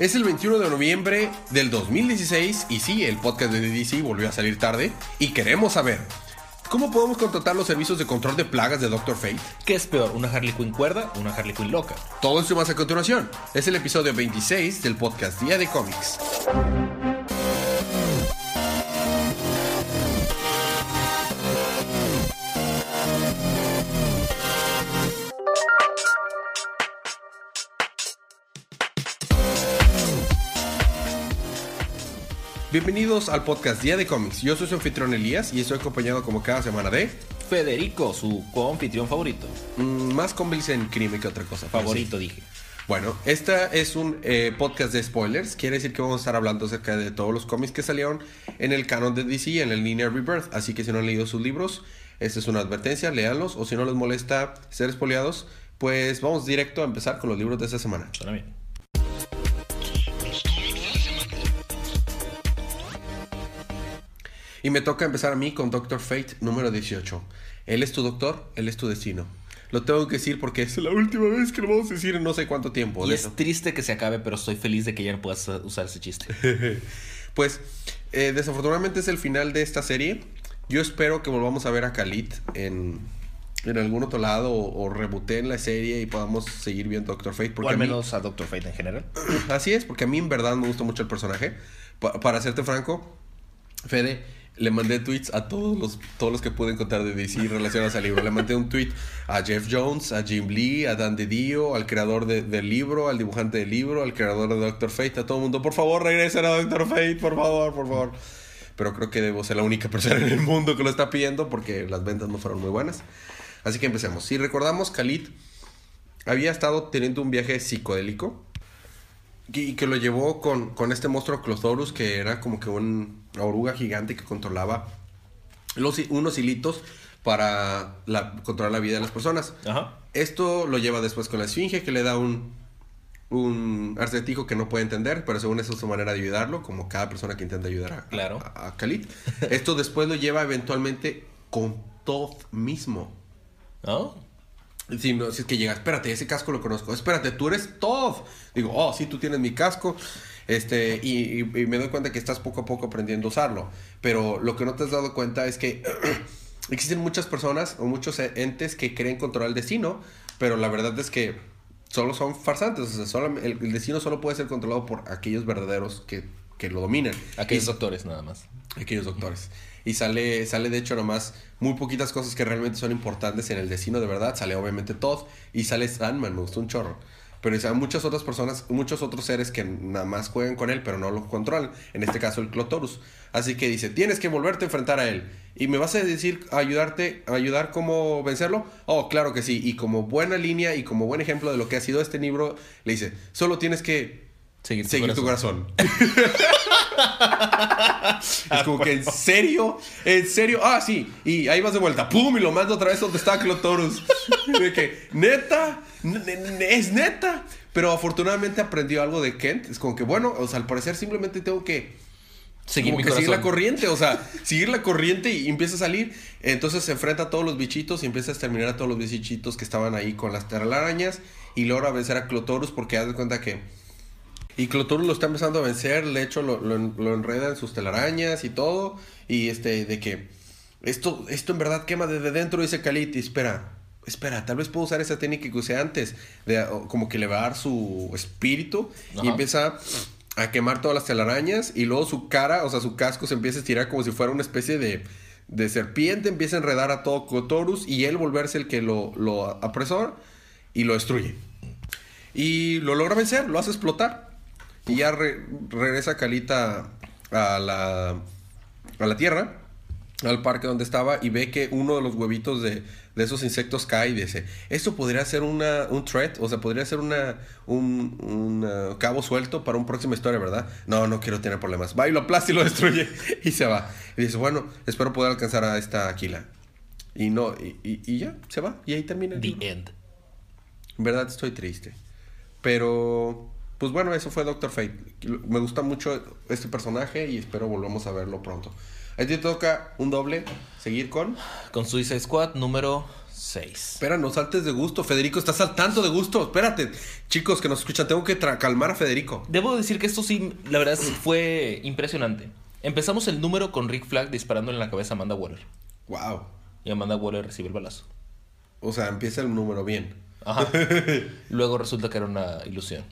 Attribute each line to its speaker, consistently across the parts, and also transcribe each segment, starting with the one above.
Speaker 1: Es el 21 de noviembre del 2016 y sí, el podcast de DC volvió a salir tarde y queremos saber ¿Cómo podemos contratar los servicios de control de plagas de Doctor Fate?
Speaker 2: ¿Qué es peor, una Harley Quinn cuerda o una Harley Quinn loca?
Speaker 1: Todo esto más a continuación. Es el episodio 26 del podcast Día de Cómics. Bienvenidos al podcast Día de Cómics. Yo soy su anfitrión Elías y estoy acompañado como cada semana de
Speaker 2: Federico, su co-anfitrión favorito.
Speaker 1: Mm, más cómics en crimen que otra cosa.
Speaker 2: Favorito, dije.
Speaker 1: Bueno, esta es un eh, podcast de spoilers. Quiere decir que vamos a estar hablando acerca de todos los cómics que salieron en el canon de DC, en el Linear Rebirth. Así que si no han leído sus libros, esta es una advertencia, léanlos. O si no les molesta ser espoleados, pues vamos directo a empezar con los libros de esta semana.
Speaker 2: Suena bien.
Speaker 1: Y me toca empezar a mí con Doctor Fate número 18. Él es tu doctor, él es tu destino. Lo tengo que decir porque es la última vez que lo vamos a decir en no sé cuánto tiempo.
Speaker 2: Y es triste que se acabe, pero estoy feliz de que ya no puedas usar ese chiste.
Speaker 1: pues, eh, desafortunadamente es el final de esta serie. Yo espero que volvamos a ver a Khalid en, en algún otro lado o, o en la serie y podamos seguir viendo Doctor Fate.
Speaker 2: Porque o al menos a, Doctor Fate en general.
Speaker 1: Así es, porque a mí en verdad me gusta mucho el personaje. para serte franco, Fede, le mandé tweets a todos los, todos los que pude encontrar de DC relacionados al libro. Le mandé un tweet a Jeff Jones, a Jim Lee, a Dan DiDio, al creador del libro, al dibujante del libro, al creador de Doctor Fate, a todo el mundo. Por favor, regresen a Doctor Fate, por favor, por favor. Pero creo que debo ser la única persona en el mundo que lo está pidiendo porque las ventas no fueron muy buenas. Así que empecemos. Si recordamos, Khalid había estado teniendo un viaje psicodélico y que lo llevó con, con este monstruo Clothorus, que era como que un, una oruga gigante que controlaba los, unos hilitos para la, controlar la vida de las personas. Esto lo lleva después con la esfinge, que le da un, un que no puede entender, pero según eso es su manera de ayudarlo, como cada persona que intenta ayudar a,
Speaker 2: claro.
Speaker 1: a, Khalid. Esto después lo lleva eventualmente con Toth mismo.
Speaker 2: ¿Oh?
Speaker 1: Si, no, si es que llega, espérate, ese casco lo conozco. Espérate, tú eres Todd. Digo, oh, sí, tú tienes mi casco. Este, y, me doy cuenta que estás poco a poco aprendiendo a usarlo. Pero lo que no te has dado cuenta es que existen muchas personas o muchos entes que creen controlar el destino, pero la verdad es que solo son farsantes. O sea, el, destino solo puede ser controlado por aquellos verdaderos que, que lo dominan.
Speaker 2: Aquellos doctores, nada más.
Speaker 1: Aquellos doctores y sale, sale de hecho nomás muy poquitas cosas que realmente son importantes en el destino de verdad. Sale obviamente Todd y sale Sandman, me gustó un chorro. Pero hay muchas otras personas, muchos otros seres que nada más juegan con él, pero no lo controlan. En este caso, el Clotorus. Así que dice: Tienes que volverte a enfrentar a él. ¿Y me vas a decir, ayudarte, ayudar cómo vencerlo? Oh, claro que sí. Y como buena línea y como buen ejemplo de lo que ha sido este libro, le dice: Solo tienes que seguir tu corazón. es como que en serio, en serio, ah, sí, y ahí vas de vuelta, pum, y lo mando otra vez donde está Clotorus. de que, neta, es neta. Pero afortunadamente aprendió algo de Kent. Es como que, bueno, o sea, al parecer simplemente tengo que seguir, seguir la corriente, o sea, seguir la corriente y empieza a salir. Entonces se enfrenta a todos los bichitos y empieza a exterminar a todos los bichitos que estaban ahí con las telarañas y logra vencer a Clotorus porque haz de cuenta que y Clotorus lo está empezando a vencer, de hecho lo, lo, enreda en sus telarañas y todo. Y este, de que esto, esto en verdad quema desde dentro, dice Khalid. Y espera, espera, tal vez puedo usar esa técnica que usé antes, de como que elevar su espíritu y empieza a quemar todas las telarañas. Y luego su cara, o sea, su casco se empieza a estirar como si fuera una especie de, de serpiente, empieza a enredar a todo Clotorus y él volverse el que lo, lo apresora y lo destruye. Y lo logra vencer, lo hace explotar. Y ya regresa Calita a la, a la tierra, al parque donde estaba, y ve que uno de los huevitos de, esos insectos cae y dice, esto podría ser una, un threat, o sea, podría ser una, un, cabo suelto para un próxima historia, ¿verdad? No, no quiero tener problemas. Va y lo aplasta y lo destruye y se va. Y dice, bueno, espero poder alcanzar a esta Aquila. Y no, y, y, ya, se va. Y ahí termina.
Speaker 2: The end.
Speaker 1: En verdad estoy triste. Pero pues bueno, eso fue Doctor Fate. Me gusta mucho este personaje y espero volvamos a verlo pronto. Ahí te toca un doble, seguir con...
Speaker 2: Con Suicide Squad número 6.
Speaker 1: Espera, no saltes de gusto. Federico está saltando de gusto. Espérate. Chicos que nos escuchan, tengo que calmar a Federico.
Speaker 2: Debo decir que esto sí, la verdad, fue impresionante. Empezamos el número con Rick Flag disparándole en la cabeza a Amanda Waller.
Speaker 1: Wow.
Speaker 2: Y Amanda Waller recibe el balazo.
Speaker 1: O sea, empieza el número bien.
Speaker 2: Ajá. Luego resulta que era una ilusión.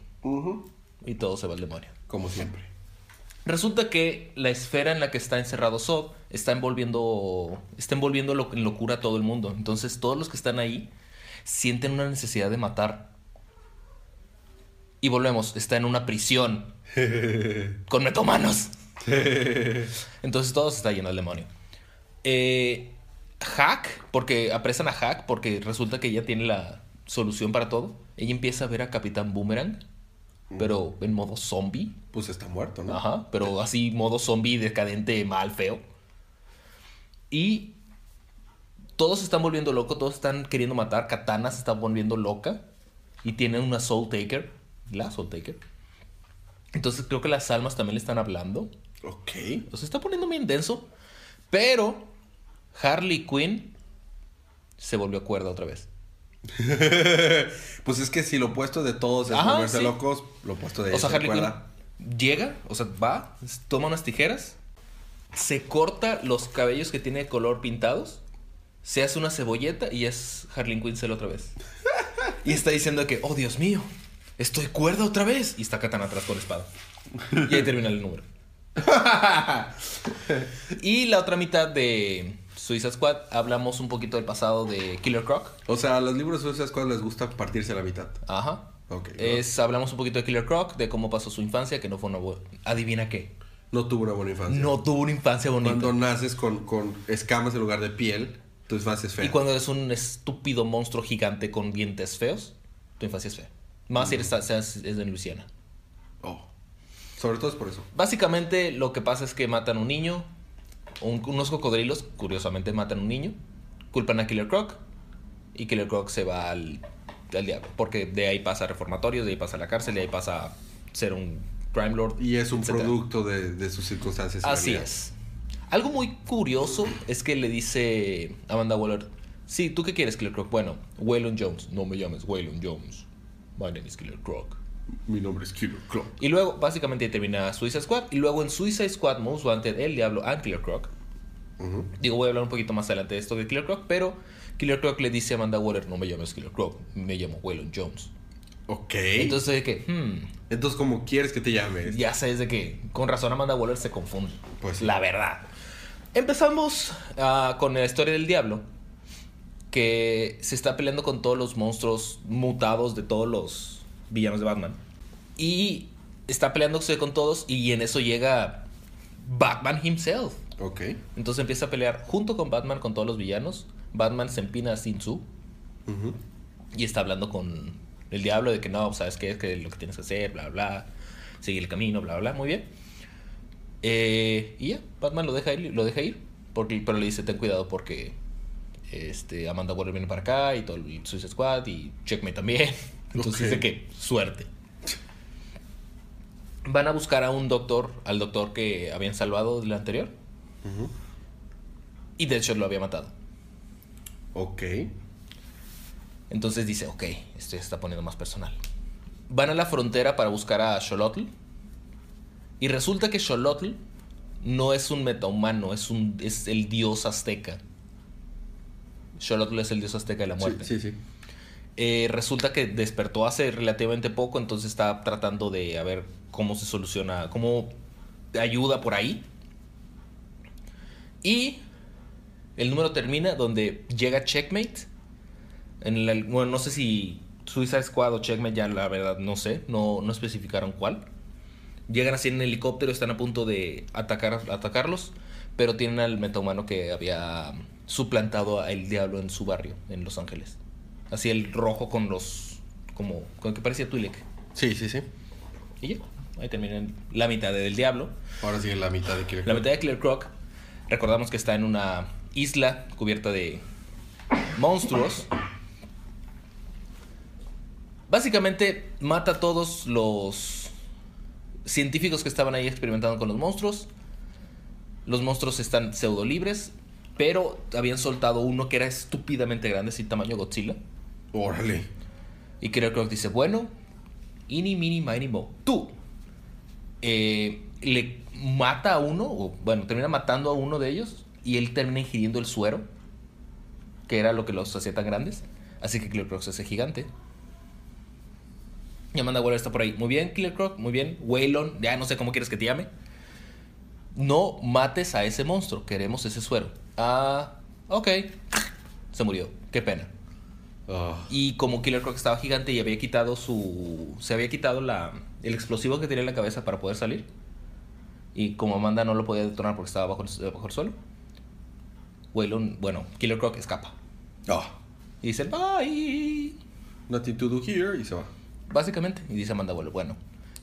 Speaker 2: Y todo se va al demonio.
Speaker 1: Como siempre.
Speaker 2: Resulta que la esfera en la que está encerrado Zod está envolviendo, está envolviendo lo- en locura a todo el mundo. Entonces todos los que están ahí sienten una necesidad de matar. Y volvemos, está en una prisión con metomanos. Entonces todo se está lleno del demonio. Eh, Hack, porque apresan a Hack porque resulta que ella tiene la solución para todo. Ella empieza a ver a Capitán Boomerang, pero en modo zombie.
Speaker 1: Pues está muerto, ¿no?
Speaker 2: Ajá, pero así modo zombie, decadente, mal, feo. Y todos se están volviendo locos, todos están queriendo matar. Katana se está volviendo loca. Y tienen una Soul Taker. La Soul Taker. Entonces creo que las almas también le están hablando.
Speaker 1: Ok.
Speaker 2: Entonces se está poniendo bien denso. Pero Harley Quinn se volvió cuerda otra vez.
Speaker 1: pues es que si lo opuesto de todos es
Speaker 2: Ajá,
Speaker 1: volverse
Speaker 2: sí.
Speaker 1: locos, lo opuesto de
Speaker 2: O sea, Harley. Quinn llega, o sea, va, toma unas tijeras, se corta los cabellos que tiene de color pintados, se hace una cebolleta y es Harley Quinn otra vez. Y está diciendo que, oh Dios mío, estoy cuerda otra vez. Y está Katana atrás con la espada. Y ahí termina el número. y la otra mitad de Suicide Squad, hablamos un poquito del pasado de Killer Croc.
Speaker 1: O sea, a los libros de Suicide Squad les gusta partirse la mitad.
Speaker 2: Ajá.
Speaker 1: Ok.
Speaker 2: Es, hablamos un poquito de Killer Croc, de cómo pasó su infancia, que no fue una buena... Adivina qué.
Speaker 1: No tuvo una buena infancia.
Speaker 2: No tuvo una infancia bonita.
Speaker 1: Cuando naces con, con escamas en lugar de piel, tu infancia es fea.
Speaker 2: Y cuando eres un estúpido monstruo gigante con dientes feos, tu infancia es fea. Más si eres, es de Luisiana.
Speaker 1: Oh. Sobre todo es por eso.
Speaker 2: Básicamente lo que pasa es que matan a un niño, un- unos cocodrilos, curiosamente matan a un niño, culpan a Killer Croc y Killer Croc se va al, al diablo. Porque de ahí pasa a reformatorios, de ahí pasa a la cárcel, de ahí pasa a ser un crime lord.
Speaker 1: Y es un
Speaker 2: etcétera.
Speaker 1: producto de, de sus circunstancias.
Speaker 2: Así es. Algo muy curioso es que le dice Amanda Waller, sí, ¿tú qué quieres, Killer Croc? Bueno, Waylon Jones. No me llames Waylon Jones. My name is Killer Croc.
Speaker 1: Mi nombre es Killer Croc.
Speaker 2: Y luego, básicamente, termina Suicide Squad. Y luego en Suicide Squad Most Wanted, El Diablo and Killer Croc. Digo, voy a hablar un poquito más adelante de esto de Killer Croc, pero Killer Croc le dice a Amanda Waller, no me llames Killer Croc, me llamo Waylon Jones.
Speaker 1: Ok.
Speaker 2: Entonces, de que, hmm,
Speaker 1: Entonces, ¿cómo quieres que te llames?
Speaker 2: ya sabes de que con razón Amanda Waller se confunde.
Speaker 1: Pues sí.
Speaker 2: La verdad. Empezamos ah, con la historia del diablo. Que se está peleando con todos los monstruos mutados de todos los villanos de Batman. Y está peleándose con todos. Y en eso llega Batman himself.
Speaker 1: Ok.
Speaker 2: Entonces empieza a pelear junto con Batman con todos los villanos. Batman se empina a Sin
Speaker 1: Ujú.
Speaker 2: y está hablando con el diablo de que no, sabes qué es que lo que tienes que hacer, bla, bla, sigue el camino, bla, bla, muy bien. Eh, y ya, Batman lo deja ir, lo deja ir, porque, pero le dice, ten cuidado porque este, Amanda Waller viene para acá y todo el Suicide Squad y Checkmate también. Entonces dice que suerte. Van a buscar a un doctor, al doctor que habían salvado del anterior,
Speaker 1: Ujú.
Speaker 2: y Deadshot lo había matado.
Speaker 1: Ok.
Speaker 2: Entonces dice, ok, esto ya se está poniendo más personal. Van a la frontera para buscar a Xolotl. Y resulta que Xolotl no es un metahumano, es, un, es el dios azteca. Xolotl es el dios azteca de la muerte.
Speaker 1: Sí, sí, sí.
Speaker 2: Eh, resulta que despertó hace relativamente poco, entonces está tratando de ver cómo se soluciona, cómo ayuda por ahí. Y el número termina donde llega Checkmate. Bueno, no sé si Suicide Squad o Checkmate, ya la verdad no sé, no, no especificaron cuál. Llegan así en helicóptero, están a punto de atacar, atacarlos, pero tienen al metahumano que había suplantado al diablo en su barrio, en Los Ángeles. Así el rojo con los. como. con que parecía Twi'lek.
Speaker 1: Sí, sí, sí.
Speaker 2: Y ya, ahí termina la mitad del diablo.
Speaker 1: Ahora sigue la mitad de Killer
Speaker 2: La
Speaker 1: Croc.
Speaker 2: mitad de Killer Croc, recordamos que está en una isla cubierta de monstruos. Básicamente mata a todos los científicos que estaban ahí experimentando con los monstruos. Los monstruos están pseudo libres. Pero habían soltado uno que era estúpidamente grande, así tamaño Godzilla.
Speaker 1: Órale.
Speaker 2: Y Killer Croc dice, bueno, ini, mini, mini, mo. Tú. Eh, le mata a uno, o bueno, termina matando a uno de ellos y él termina ingiriendo el suero, que era lo que los hacía tan grandes. Así que Killer Croc se hace gigante. Y Amanda Waller está por ahí. Muy bien, Killer Croc, muy bien. Waylon, ya no sé cómo quieres que te llame. No mates a ese monstruo, queremos ese suero. Ah, ok. Se murió, qué pena.
Speaker 1: Ah,
Speaker 2: Y como Killer Croc estaba gigante y había quitado su. Se había quitado la, el explosivo que tenía en la cabeza para poder salir. Y como Amanda no lo podía detonar porque estaba bajo el, bajo el suelo. Waylon, bueno, Killer Croc escapa.
Speaker 1: ah,
Speaker 2: Y dice, bye.
Speaker 1: nothing to do here y se va.
Speaker 2: Básicamente. Y dice Amanda Waller, bueno.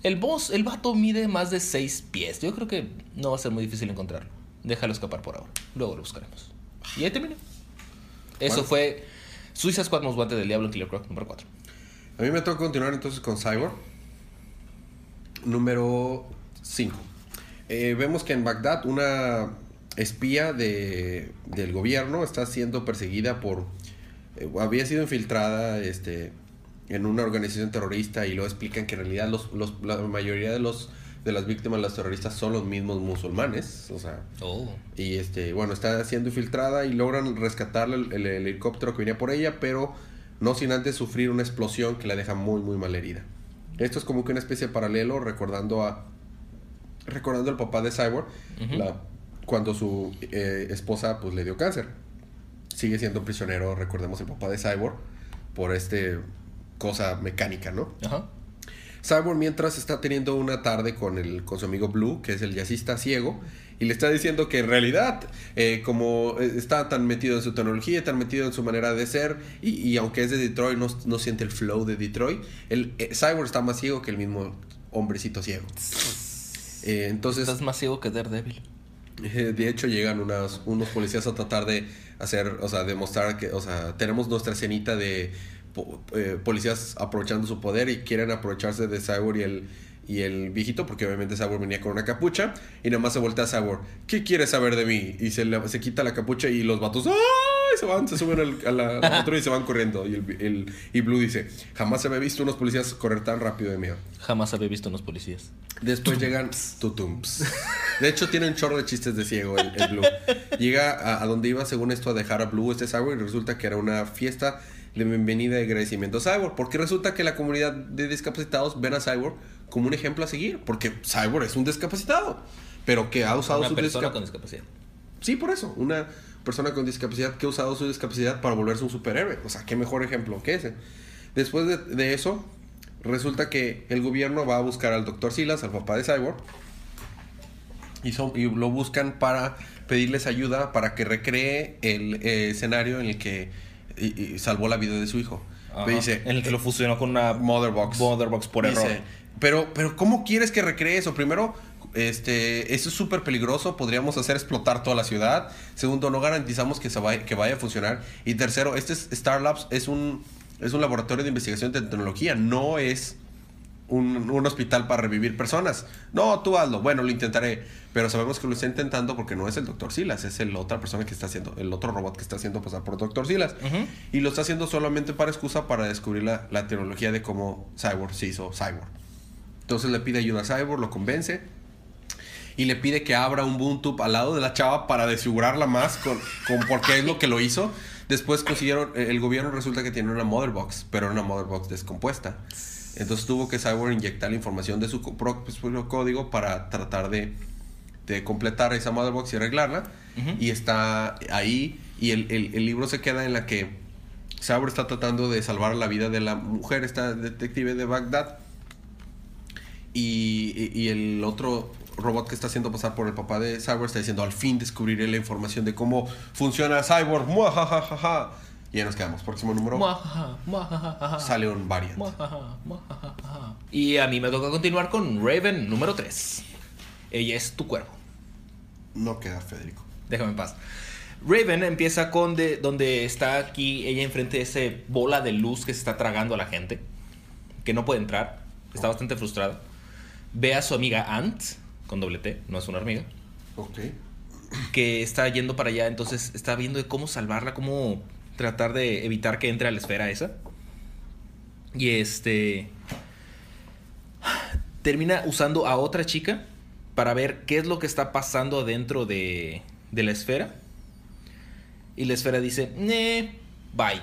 Speaker 2: El boss, el vato mide más de 6 pies. Yo creo que no va a ser muy difícil encontrarlo. Déjalo escapar por ahora. Luego lo buscaremos. Y ahí termina. Eso
Speaker 1: Bueno.
Speaker 2: fue Suiza Squad Most Wanted del Diablo Killer Croc número 4.
Speaker 1: A mí me toca continuar entonces con Cyborg. Número 5. vemos que en Bagdad una espía de, del gobierno está siendo perseguida por... eh, había sido infiltrada este, en una organización terrorista y luego explican que en realidad los, los- la mayoría de, los, de las víctimas los terroristas son los mismos musulmanes. O sea,
Speaker 2: Oh.
Speaker 1: y este, bueno, está siendo infiltrada y logran rescatarle el, el helicóptero que venía por ella, pero no sin antes sufrir una explosión que la deja muy, muy mal herida. Esto es como que una especie de paralelo recordando a. Recordando al papá de Cyborg, la- cuando su eh, esposa pues le dio cáncer. Sigue siendo prisionero, recordemos el papá de Cyborg, por este cosa mecánica, ¿no?
Speaker 2: Ajá.
Speaker 1: Cyborg mientras está teniendo una tarde con, el, con su amigo Blue, que es el jazzista ciego, y le está diciendo que en realidad, eh, como eh, está tan metido en su tecnología, tan metido en su manera de ser, y, y aunque es de Detroit, no, no siente el flow de Detroit, el, eh, Cyborg está más ciego que el mismo hombrecito ciego. Eh, entonces,
Speaker 2: Estás más ciego que Daredevil.
Speaker 1: De hecho, llegan unas, unos policías a tratar de hacer, o sea, demostrar que, o sea, tenemos nuestra escenita de po- eh, policías aprovechando su poder y quieren aprovecharse de Cyborg y el, y el viejito, porque obviamente Cyborg venía con una capucha y nada más se voltea a Cyborg, ¿qué quieres saber de mí? Y se, le- se quita la capucha y los vatos, ¡ay! Se van, se suben al- a la, la patrulla y se van corriendo. Y, el, el- y Blue dice, jamás se me ha visto unos policías correr tan rápido de miedo.
Speaker 2: Jamás había visto unos policías.
Speaker 1: Después llegan tutumps. De hecho, tiene un chorro de chistes de ciego el, el Blue. Llega a, a donde iba, según esto, a dejar a Blue este Cyborg y resulta que era una fiesta de bienvenida y agradecimiento a Cyborg. Porque resulta que la comunidad de discapacitados ven a Cyborg como un ejemplo a seguir. Porque Cyborg es un discapacitado. Pero que ha usado
Speaker 2: Una
Speaker 1: su
Speaker 2: persona
Speaker 1: disca-
Speaker 2: con discapacidad.
Speaker 1: Sí, por eso. Una persona con discapacidad que ha usado su discapacidad para volverse un superhéroe. O sea, qué mejor ejemplo que ese. Después de, de eso, resulta que el gobierno va a buscar al doctor Silas, al papá de Cyborg. Y, son- y lo buscan para pedirles ayuda para que recree el eh, escenario en el que y- y salvó la vida de su hijo.
Speaker 2: Ajá.
Speaker 1: Dice,
Speaker 2: en el que lo fusionó con una
Speaker 1: Mother Box.
Speaker 2: Mother Box por
Speaker 1: Dice,
Speaker 2: error.
Speaker 1: Pero, pero, ¿cómo quieres que recree eso? Primero, este, eso es súper peligroso. Podríamos hacer explotar toda la ciudad. Segundo, no garantizamos que, se vaya, que vaya a funcionar. Y tercero, este es- Star Labs es un, es un laboratorio de investigación de tecnología. No es un, un hospital para revivir personas. No, tú hazlo. Bueno, lo intentaré. Pero sabemos que lo está intentando porque no es el Dr. Silas. Es el otra persona que está haciendo, el otro robot que está haciendo pasar por Dr. Silas. Y lo está haciendo solamente para excusa para descubrir la, la tecnología de cómo Cyborg se hizo Cyborg. Entonces le pide ayuda a Cyborg, lo convence. Y le pide que abra un Boontube al lado de la chava para desfigurarla más con, con por qué es lo que lo hizo. Después consiguieron, el gobierno resulta que tiene una Mother Box, pero una Mother Box descompuesta. Entonces tuvo que Cyborg inyectar la información de su co- propio código para tratar de, de completar esa Mother Box y arreglarla. Y está ahí. Y el, el- el libro se queda en la que Cyborg está tratando de salvar la vida de la mujer, esta detective de Bagdad. Y, y- y el otro robot que está haciendo pasar por el papá de Cyborg está diciendo, al fin descubriré la información de cómo funciona Cyborg. Muajajajaja. Y ya nos quedamos. Próximo número.
Speaker 2: Muajaja.
Speaker 1: Sale un variant.
Speaker 2: Muajaja. Y a mí me toca continuar con Raven número 3. Ella es tu cuervo.
Speaker 1: No queda Federico.
Speaker 2: Déjame en paz. Raven empieza con de, donde está aquí ella enfrente de ese bola de luz que se está tragando a la gente. Que no puede entrar. Está bastante frustrada. Ve a su amiga Ant, con doble T, no es una hormiga.
Speaker 1: Ok.
Speaker 2: que está yendo para allá, entonces está viendo de cómo salvarla, cómo tratar de evitar que entre a la esfera esa. Y este termina usando a otra chica para ver qué es lo que está pasando dentro de, de la esfera. Y la esfera dice, ne, bye.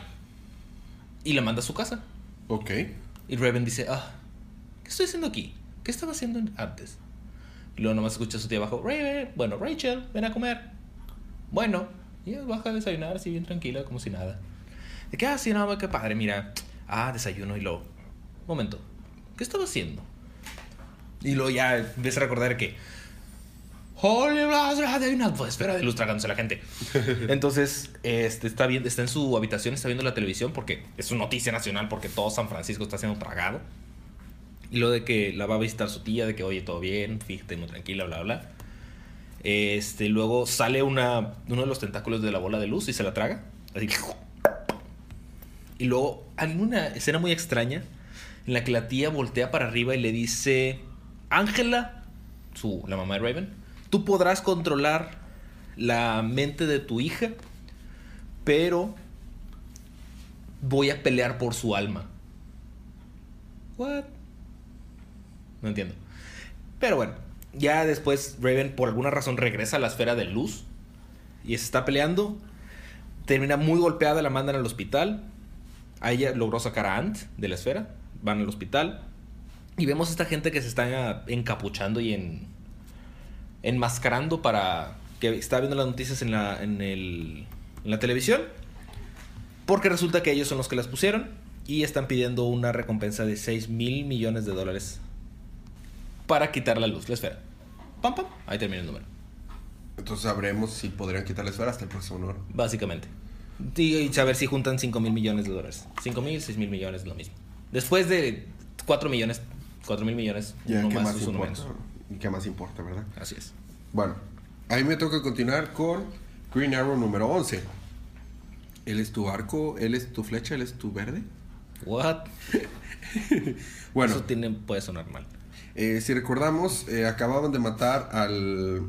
Speaker 2: Y la manda a su casa.
Speaker 1: Ok.
Speaker 2: Y Raven dice, ah, ¿qué estoy haciendo aquí? ¿Qué estaba haciendo antes? Y luego nomás escucha a su tía abajo, Raven, bueno, Rachel, ven a comer. Bueno, y ella baja a desayunar así bien tranquila, como si nada. De que, ah, sí, no, qué padre, mira. Ah, desayuno y luego, momento, ¿qué estaba haciendo? Y luego ya empieza a recordar que, Holy hay una esfera de luz tragándose a la gente. Entonces, este, está, bien, está en su habitación, está viendo la televisión porque es una noticia nacional porque todo San Francisco está siendo tragado. Y lo de que la va a visitar su tía, de que, oye, todo bien, fíjate, muy tranquila, bla, bla. Este, luego sale una, uno de los tentáculos de la bola de luz y se la traga. Así. Y luego hay una escena muy extraña en la que la tía voltea para arriba y le dice, Ángela, la mamá de Raven, tú podrás controlar la mente de tu hija, pero voy a pelear por su alma. What? No entiendo. Pero bueno, ya después Raven por alguna razón regresa a la esfera de luz y se está peleando. Termina muy golpeada, la mandan al hospital. A ella logró sacar a Ant de la esfera. Van al hospital. Y vemos a esta gente que se está encapuchando y en, enmascarando para que está viendo las noticias en la, en, el, en la televisión. Porque resulta que ellos son los que las pusieron. Y están pidiendo una recompensa de 6 mil millones de dólares para quitar la luz, la esfera. Pam, pam, ahí termina el número.
Speaker 1: Entonces sabremos si podrían quitar la esfera hasta el próximo número.
Speaker 2: Básicamente. Y saber si juntan 5 mil millones de dólares. 5 mil, 6 mil millones, lo mismo. Después de 4 millones, 4 mil millones,
Speaker 1: Ya,
Speaker 2: uno
Speaker 1: ¿qué
Speaker 2: más,
Speaker 1: más,
Speaker 2: uno menos.
Speaker 1: ¿Y qué más importa, verdad?
Speaker 2: Así es.
Speaker 1: Bueno, a mí me toca continuar con Green Arrow número 11. Él es tu arco, él es tu flecha, él es tu verde.
Speaker 2: What?
Speaker 1: Bueno,
Speaker 2: Eso tiene, puede sonar mal.
Speaker 1: Eh, si recordamos, eh, acababan de matar al,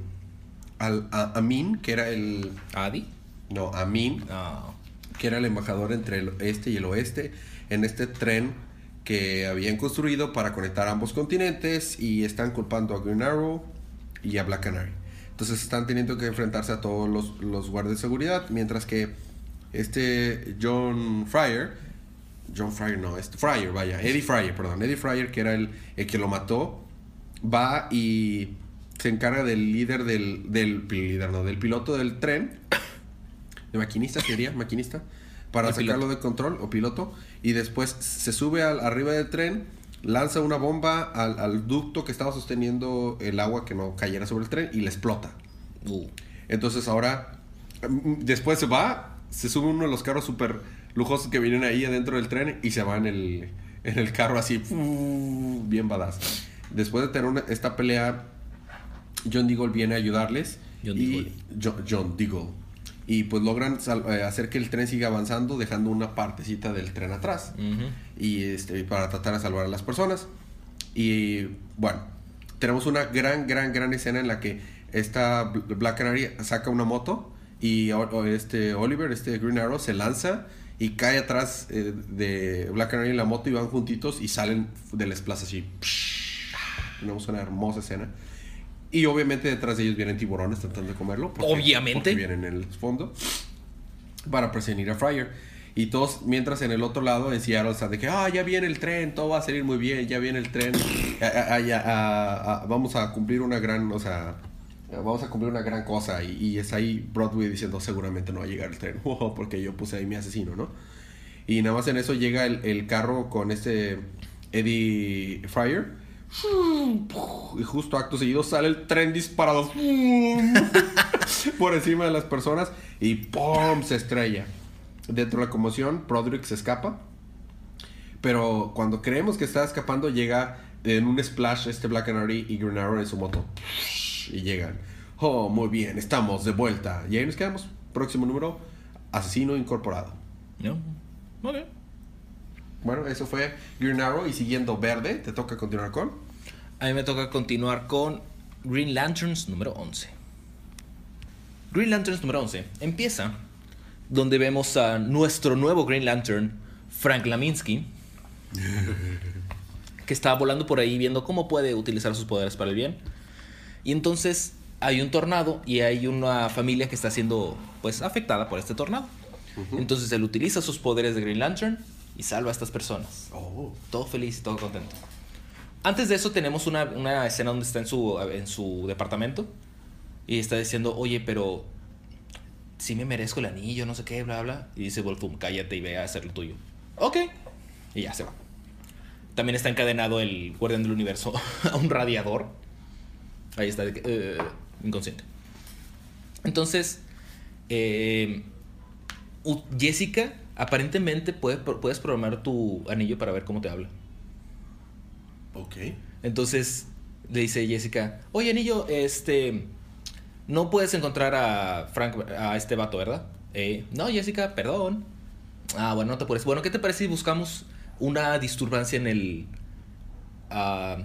Speaker 1: al a- Amin, que era el...
Speaker 2: ¿Adi?
Speaker 1: No, Amin,
Speaker 2: No.
Speaker 1: que era el embajador entre el este y el oeste, en este tren que habían construido para conectar ambos continentes y están culpando a Green Arrow y a Black Canary. Entonces están teniendo que enfrentarse a todos los, los guardias de seguridad, mientras que este John Fryer, John Fryer no, este Fryer, vaya, Eddie Fryer, perdón, Eddie Fryer, que era el, el que lo mató, va y se encarga del líder del, del líder, no, del piloto del tren de maquinista sería, maquinista, para
Speaker 2: El
Speaker 1: sacarlo
Speaker 2: piloto.
Speaker 1: de control o piloto y después se sube al, arriba del tren, lanza una bomba al, al ducto que estaba sosteniendo el agua que no cayera sobre el tren y le explota.
Speaker 2: Uh.
Speaker 1: Entonces ahora, mm, después se va, se sube uno de los carros súper lujosos que vienen ahí adentro del tren y se va en el, en el carro así, bien badass. Después de tener una- esta pelea, John Deagle viene a ayudarles.
Speaker 2: John Deagle.
Speaker 1: Jo- John Deagle. Y pues logran eh, hacer que el tren siga avanzando, dejando una partecita del tren atrás
Speaker 2: Ujú.
Speaker 1: y este, para tratar de salvar a las personas. Y bueno, tenemos una gran, gran, gran escena en la que esta Bl- Black Canary saca una moto y este Oliver, este Green Arrow, se lanza y cae atrás eh, de Black Canary en la moto y van juntitos y salen del desplaza así. Tenemos una hermosa escena. Y obviamente detrás de ellos vienen tiburones tratando de comerlo. porque-
Speaker 2: Obviamente.
Speaker 1: porque vienen en el fondo para presionar a Fryer. Y todos, mientras en el otro lado en Seattle están de que, ah, ya viene el tren, todo va a salir muy bien, ya viene el tren, a- a- a- vamos a cumplir una gran, o sea, vamos a cumplir una gran cosa. Y, es ahí Broadway diciendo, seguramente no va a llegar el tren, porque yo puse ahí mi asesino, ¿no? Y nada más en eso llega el, el carro con este Eddie Fryer. Y justo acto seguido sale el tren disparado por encima de las personas y ¡pum! se estrella. Dentro de la conmoción, Broderick se escapa. Pero cuando creemos que está escapando, llega en un splash este Black Canary y Green Arrow en su moto. Y llegan. Oh, muy bien, estamos de vuelta. Y ahí nos quedamos. Próximo número, Asesino Incorporado.
Speaker 2: ¿No? Ok.
Speaker 1: Bueno, eso fue Green Arrow y siguiendo verde, te toca continuar con.
Speaker 2: A mí me toca continuar con Green Lanterns número 11. Green Lanterns número 11 empieza donde vemos a nuestro nuevo Green Lantern, Frank Laminsky, que está volando por ahí viendo cómo puede utilizar sus poderes para el bien. Y entonces hay un tornado y hay una familia que está siendo pues afectada por este tornado. Entonces él utiliza sus poderes de Green Lantern y salva a estas personas.
Speaker 1: Oh.
Speaker 2: Todo feliz y todo contento. Antes de eso tenemos una, una escena donde está en su, en su departamento y está diciendo, oye, pero si me merezco el anillo, no sé qué, bla, bla. Y dice Volfum, cállate y ve a hacer lo tuyo. Ok. Y ya se va. También está encadenado el guardián del universo a un radiador. Ahí está, eh, inconsciente. Entonces, eh, Jessica, aparentemente puede- puedes programar tu anillo para ver cómo te habla.
Speaker 1: Ok.
Speaker 2: Entonces le dice Jessica, oye anillo, este, no puedes encontrar a Frank, a este vato, ¿verdad? "Eh, no, Jessica, perdón. Ah, bueno, no te puedes. Bueno, ¿qué te parece si buscamos una disturbancia en el ah,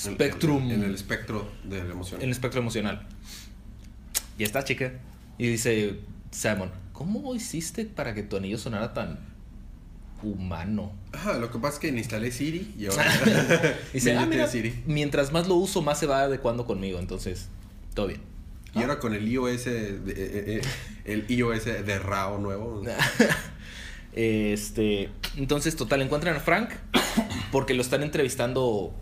Speaker 2: spectrum,
Speaker 1: En, el espectro de la emoción.
Speaker 2: en el espectro emocional? Y está, chica. Y dice Simon, ¿cómo hiciste para que tu anillo sonara tan humano?
Speaker 1: Ajá, lo que pasa es que instalé Siri y ahora.
Speaker 2: Dice, ah, mira,
Speaker 1: Siri.
Speaker 2: mientras más lo uso, más se va adecuando conmigo. Entonces, todo bien.
Speaker 1: Y ahora con el iOS, de- eh, eh, eh, el iOS de RAO nuevo.
Speaker 2: Este, entonces, total, encuentran a Frank porque lo están entrevistando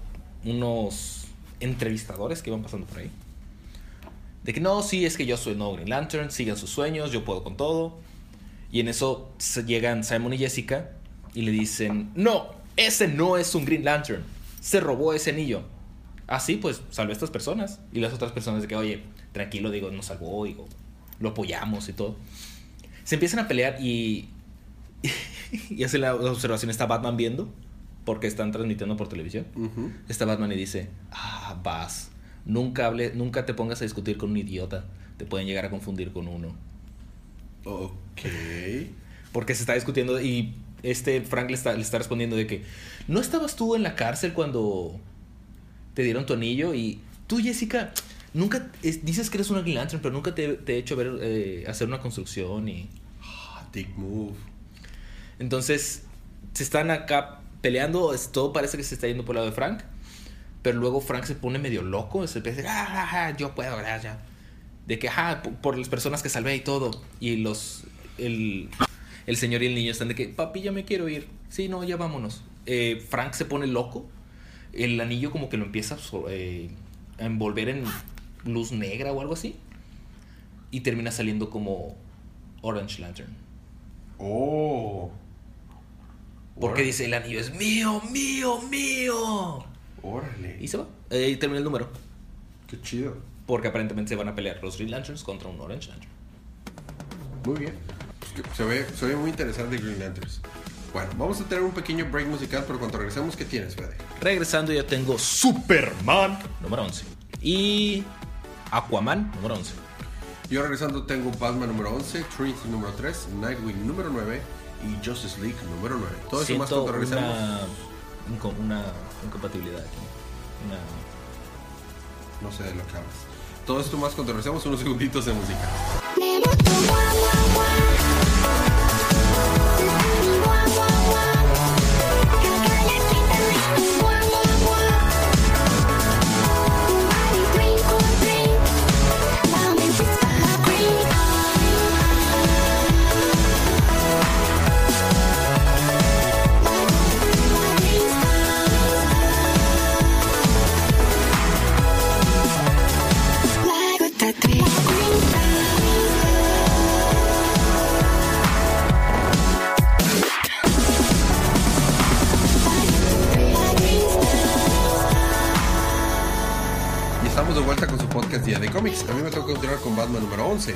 Speaker 2: unos entrevistadores que iban pasando por ahí. De que no, sí, es que yo soy nuevo Green Lantern, sigan sus sueños, yo puedo con todo. Y en eso llegan Simon y Jessica y le dicen, no, ese no es un Green Lantern, se robó ese anillo. Así pues, salvé a estas personas. Y las otras personas de que, oye, tranquilo, digo, nos salvó, digo, lo apoyamos y todo. Se empiezan a pelear y y hace la observación, está Batman viendo, porque están transmitiendo por televisión.
Speaker 1: Ujú.
Speaker 2: Está Batman y dice, ah, vas, nunca, hable, nunca te pongas a discutir con un idiota, te pueden llegar a confundir con uno.
Speaker 1: Ok.
Speaker 2: Porque se está discutiendo y este Frank le está, le está respondiendo de que, ¿no estabas tú en la cárcel cuando te dieron tu anillo? Y tú, Jessica, nunca, es- dices que eres una Green Lantern, pero nunca te, te he hecho ver, eh, hacer una construcción y...
Speaker 1: Ah, Dick move.
Speaker 2: Entonces, se están acá peleando, todo parece que se está yendo por el lado de Frank, pero luego Frank se pone medio loco, se empieza a decir, ah, ah, ah, yo puedo, gracias. De que, ajá, por las personas que salvé y todo. Y los, el, el señor y el niño están de que, papi, ya me quiero ir. Sí, no, ya vámonos. Eh, Frank se pone loco, el anillo como que lo empieza a, eh, a envolver en luz negra o algo así. Y termina saliendo como Orange Lantern.
Speaker 1: Oh.
Speaker 2: Porque
Speaker 1: Órale.
Speaker 2: dice el anillo es mío, mío, mío.
Speaker 1: Órale.
Speaker 2: Y se va. Eh, y termina el número.
Speaker 1: Qué chido.
Speaker 2: Porque aparentemente se van a pelear los Green Lanterns contra un Orange Lantern.
Speaker 1: Muy bien. Pues que Se ve, se ve muy interesante Green Lanterns. Bueno, vamos a tener un pequeño break musical, pero cuando regresemos, ¿qué tienes, Fede?
Speaker 2: Regresando ya tengo Superman número 11. Y Aquaman número 11.
Speaker 1: Yo regresando tengo Batman número 11, Trinity número 3, Nightwing número 9 y Justice League número 9. Todo eso más
Speaker 2: Siento
Speaker 1: cuando regresemos.
Speaker 2: una, inco- una incompatibilidad aquí. Una...
Speaker 1: No sé de lo que hablas. Todo esto más cuando regresemos unos segunditos de música. Día de Cómics. A mí me toca continuar con Batman número 11.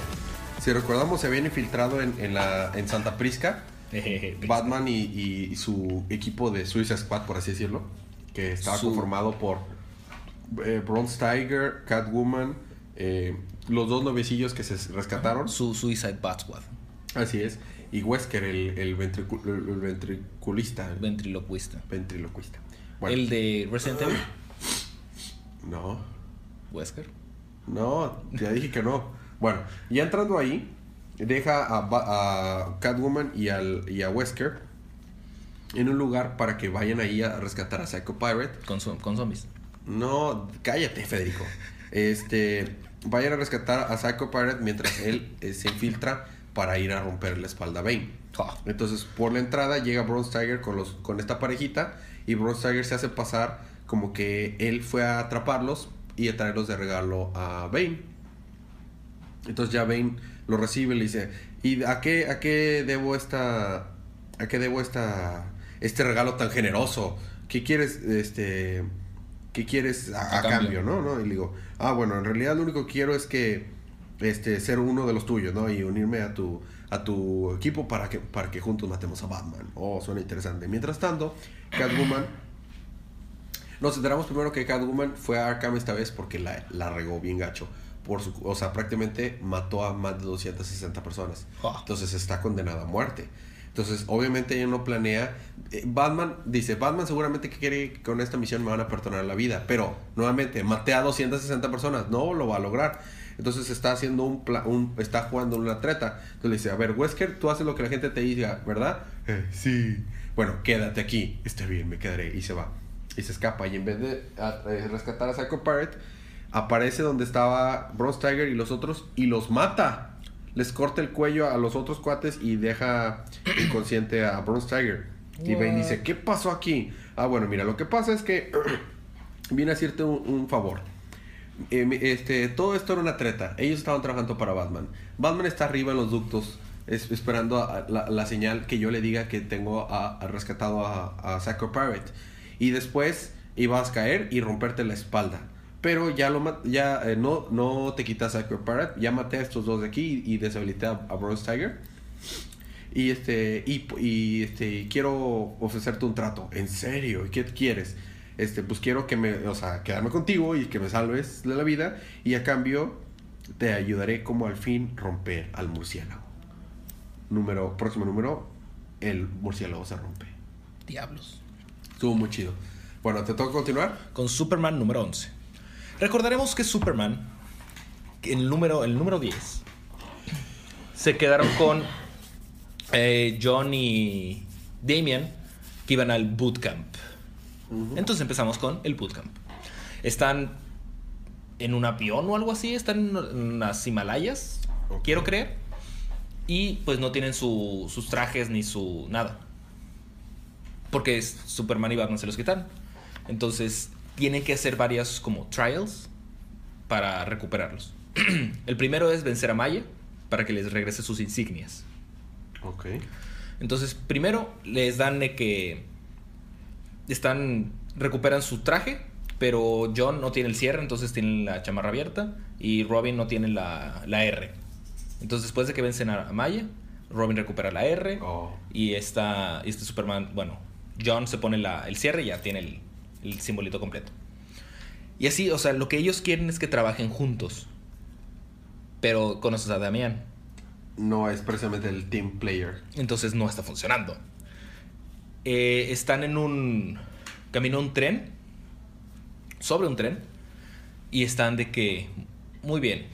Speaker 1: Si recordamos, se habían infiltrado en, en la, en Santa Prisca Batman y, y- y su equipo de Suicide Squad, por así decirlo, que estaba
Speaker 2: Su-
Speaker 1: conformado por eh, Bronze Tiger, Catwoman, eh, los dos novecillos que se rescataron.
Speaker 2: Su Suicide Bat Squad.
Speaker 1: Así es. Y Wesker, el, el, ventricu- el- el ventriculista. el
Speaker 2: Ventriloquista.
Speaker 1: ventriloquista. Bueno,
Speaker 2: El de Resident Evil.
Speaker 1: No,
Speaker 2: Wesker.
Speaker 1: No, ya dije que no. Bueno, ya entrando ahí, deja a, Catwoman y, al, y a Wesker en un lugar para que vayan ahí a rescatar a Psycho Pirate.
Speaker 2: Con, con zombies.
Speaker 1: No, cállate, Federico. Este, vayan a rescatar a Psycho Pirate mientras él eh, se infiltra para ir a romper la espalda a Bane. Entonces, por la entrada llega Bronze Tiger con, los, con esta parejita y Bronze Tiger se hace pasar como que él fue a atraparlos y a traerlos de regalo a Bane. Entonces ya Bane lo recibe y le dice, ¿y a qué, a qué debo esta, a qué debo esta, este regalo tan generoso? ¿Qué quieres, este, qué quieres a,
Speaker 2: A
Speaker 1: a
Speaker 2: cambio.
Speaker 1: cambio, no? ¿no? Y le digo, ah, bueno, en realidad lo único que quiero es que, este, ser uno de los tuyos, ¿no? Y unirme a tu, a tu equipo para que, para que juntos matemos a Batman. Oh, suena interesante. Mientras tanto, Catwoman, nos enteramos primero que Catwoman fue a Arkham esta vez porque la, la regó bien gacho. Por su, o sea, prácticamente mató a más de 260 personas.
Speaker 2: Ah.
Speaker 1: Entonces está condenada a muerte. Entonces, obviamente ella no planea. eh, Batman dice: Batman seguramente que quiere que con esta misión me van a perdonar la vida. Pero, nuevamente, maté a 260 personas. No lo va a lograr. Entonces está haciendo un, pla- un está jugando una treta. Entonces le dice, a ver, Wesker, tú haces lo que la gente te diga, ¿verdad? "Eh, sí. Bueno, quédate aquí. Está bien, me quedaré. Y se va. Y se escapa. Y en vez de eh, rescatar a Psycho Pirate, aparece donde estaba Bronze Tiger y los otros y los mata. Les corta el cuello a los otros cuates y deja inconsciente a Bronze Tiger. Y Bane dice, ¿qué pasó aquí? Ah, bueno, mira, lo que pasa es que viene a hacerte un, un favor. Eh, mi- este, todo esto era una treta. Ellos estaban trabajando para Batman. Batman está arriba en los ductos, es- esperando a la, la señal que yo le diga que tengo a, a rescatado a, a Psycho Pirate. Y después ibas a caer y romperte la espalda. Pero ya lo ya eh, no, no te quitas a Pirate. Ya maté a estos dos de aquí y, deshabilité a, a Bronze Tiger. Y este, y, y, este, quiero ofrecerte un trato. ¿En serio? ¿Y qué quieres? Este, pues quiero que me, o sea, quedarme contigo y que me salves de la vida. Y a cambio, te ayudaré como al fin romper al murciélago. Número, próximo número, el murciélago se rompe.
Speaker 2: Diablos.
Speaker 1: Estuvo muy chido. Bueno, ¿te toca continuar?
Speaker 2: Con Superman número 11. Recordaremos que Superman, el número, el número 10, se quedaron con eh, John y Damian, que iban al bootcamp. Entonces empezamos con el bootcamp. Están en un avión o algo así, están en las Himalayas, quiero creer. Y pues no tienen su- sus trajes ni su nada. Porque es Superman y Batman se los quitan. Entonces tienen que hacer varias como trials para recuperarlos. el primero es vencer a Maya para que les regrese sus insignias.
Speaker 1: Ok.
Speaker 2: Entonces, primero les dan de que están recuperan su traje, pero John no tiene el cierre, entonces tiene la chamarra abierta y Robin no tiene la, la R. Entonces, después de que vencen a Maya, Robin recupera la R
Speaker 1: Oh.
Speaker 2: y esta, y este Superman, bueno, John se pone la- el cierre y ya tiene el, el simbolito completo. Y así, o sea, lo que ellos quieren es que trabajen juntos. Pero conoces a Damián.
Speaker 1: No es precisamente el team player.
Speaker 2: Entonces no está funcionando. Eh, están en un camino a un tren, sobre un tren, y están de que, muy bien.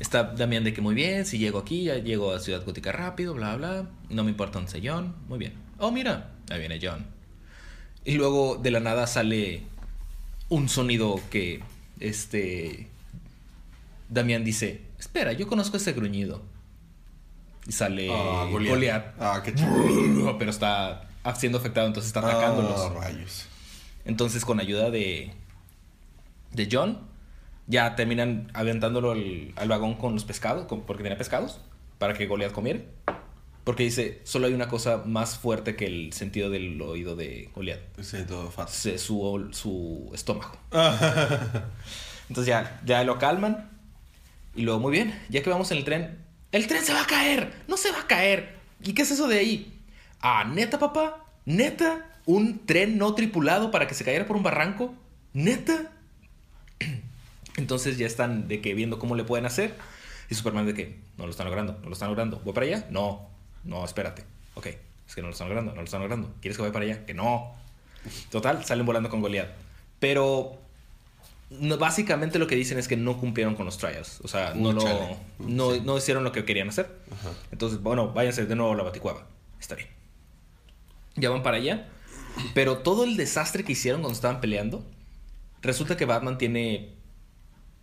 Speaker 2: Está Damián de que muy bien, si llego aquí, ya llego a Ciudad Gótica rápido, bla, bla. No me importa está John, muy bien. Oh, mira, ahí viene John. Y luego de la nada sale un sonido que, este, Damián dice, espera, yo conozco ese gruñido. Y sale
Speaker 1: Ah, Goliat.
Speaker 2: Goliat.
Speaker 1: Ah, qué chido.
Speaker 2: Pero está siendo afectado, entonces está atacándolos.
Speaker 1: Ah, rayos.
Speaker 2: Entonces, con ayuda de, de John, ya terminan aventándolo al, al vagón con los pescados, con- porque tenía pescados, para que Goliath comiera. Porque dice, solo hay una cosa más fuerte que el sentido del oído de Goliath.
Speaker 1: Sí, todo fácil.
Speaker 2: Su, su estómago. Entonces ya, ya lo calman. Y luego, muy bien, ya que vamos en el tren, el tren se va a caer, no se va a caer. ¿Y qué es eso de ahí? Ah, neta, papá, neta, un tren no tripulado para que se cayera por un barranco, neta. Entonces ya están de que viendo cómo le pueden hacer. Y Superman de que no lo están logrando, no lo están logrando. ¿Voy para allá? No, no, espérate. Ok, es que no lo están logrando, no lo están logrando. ¿Quieres que vaya para allá? Que no. Total, salen volando con Goliath. Pero no- básicamente lo que dicen es que no cumplieron con los trials. O sea, no,
Speaker 1: Uh,
Speaker 2: lo, no, no hicieron lo que querían hacer.
Speaker 1: Ajá.
Speaker 2: Entonces, bueno, váyanse de nuevo a la Baticueva. Está bien. Ya van para allá. Pero todo el desastre que hicieron cuando estaban peleando, resulta que Batman tiene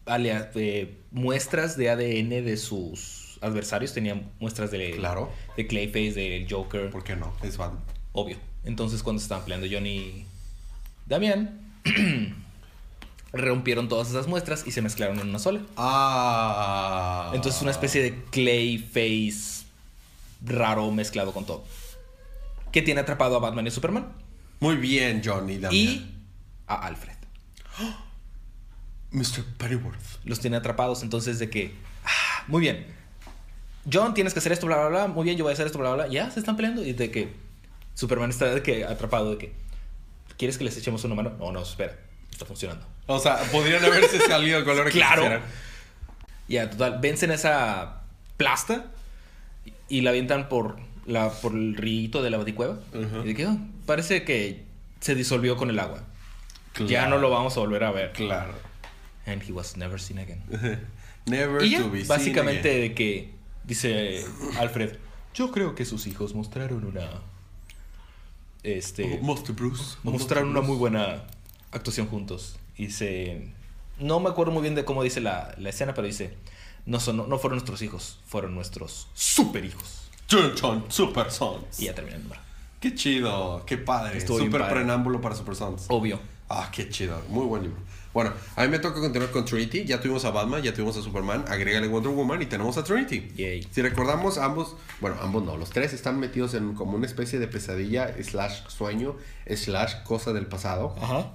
Speaker 2: alea- eh, muestras de ADN de sus adversarios. Tenía muestras de,
Speaker 1: Claro.
Speaker 2: de Clayface, de Joker.
Speaker 1: ¿Por qué no? Es Batman.
Speaker 2: Obvio. Entonces, cuando estaban peleando Johnny y Damián, rompieron todas esas muestras y se mezclaron en una sola.
Speaker 1: Ah.
Speaker 2: Entonces, una especie de Clayface raro mezclado con todo. Que tiene atrapado a Batman y a Superman.
Speaker 1: Muy bien, Johnny. Damián.
Speaker 2: Y a Alfred.
Speaker 1: Mr. Pennyworth.
Speaker 2: Los tiene atrapados. Entonces, de que. ah, muy bien. John, tienes que hacer esto, bla, bla, bla. Muy bien, yo voy a hacer esto, bla, bla, bla. Ya se están peleando. Y de que Superman está de que atrapado. De que. ¿Quieres que les echemos una mano? No, no, espera. Está funcionando.
Speaker 1: O sea, podrían haberse salido con la hora que
Speaker 2: Claro. Ya, total. Vencen esa plasta y la avientan por, la, por el rito de la baticueva. Y de que "Oh, parece que se disolvió con el agua. Ya
Speaker 1: Claro.
Speaker 2: no lo vamos a volver a ver.
Speaker 1: Claro.
Speaker 2: And he was never seen again.
Speaker 1: Never
Speaker 2: Y ya,
Speaker 1: to be seen
Speaker 2: básicamente
Speaker 1: again.
Speaker 2: de que dice Alfred, yo creo que sus hijos mostraron una este
Speaker 1: Monster Bruce.
Speaker 2: Mostraron una muy buena actuación juntos. Y se no me acuerdo muy bien de cómo dice la, la escena, pero dice, no son no fueron nuestros hijos, fueron nuestros super hijos.
Speaker 1: Super Sons.
Speaker 2: Y ya termina el número.
Speaker 1: Qué chido, qué padre.
Speaker 2: Estuvo bien
Speaker 1: Super
Speaker 2: padre.
Speaker 1: preámbulo para Super Sons.
Speaker 2: Obvio.
Speaker 1: Ah, qué chido. Muy buen libro. Bueno, a mí me toca continuar con Trinity. Ya tuvimos a Batman, ya tuvimos a Superman. Agrégale Wonder Woman y tenemos a Trinity.
Speaker 2: Yay.
Speaker 1: Si recordamos, ambos, bueno, ambos no, los tres están metidos en como una especie de pesadilla, slash sueño, slash cosa del pasado.
Speaker 2: Ajá.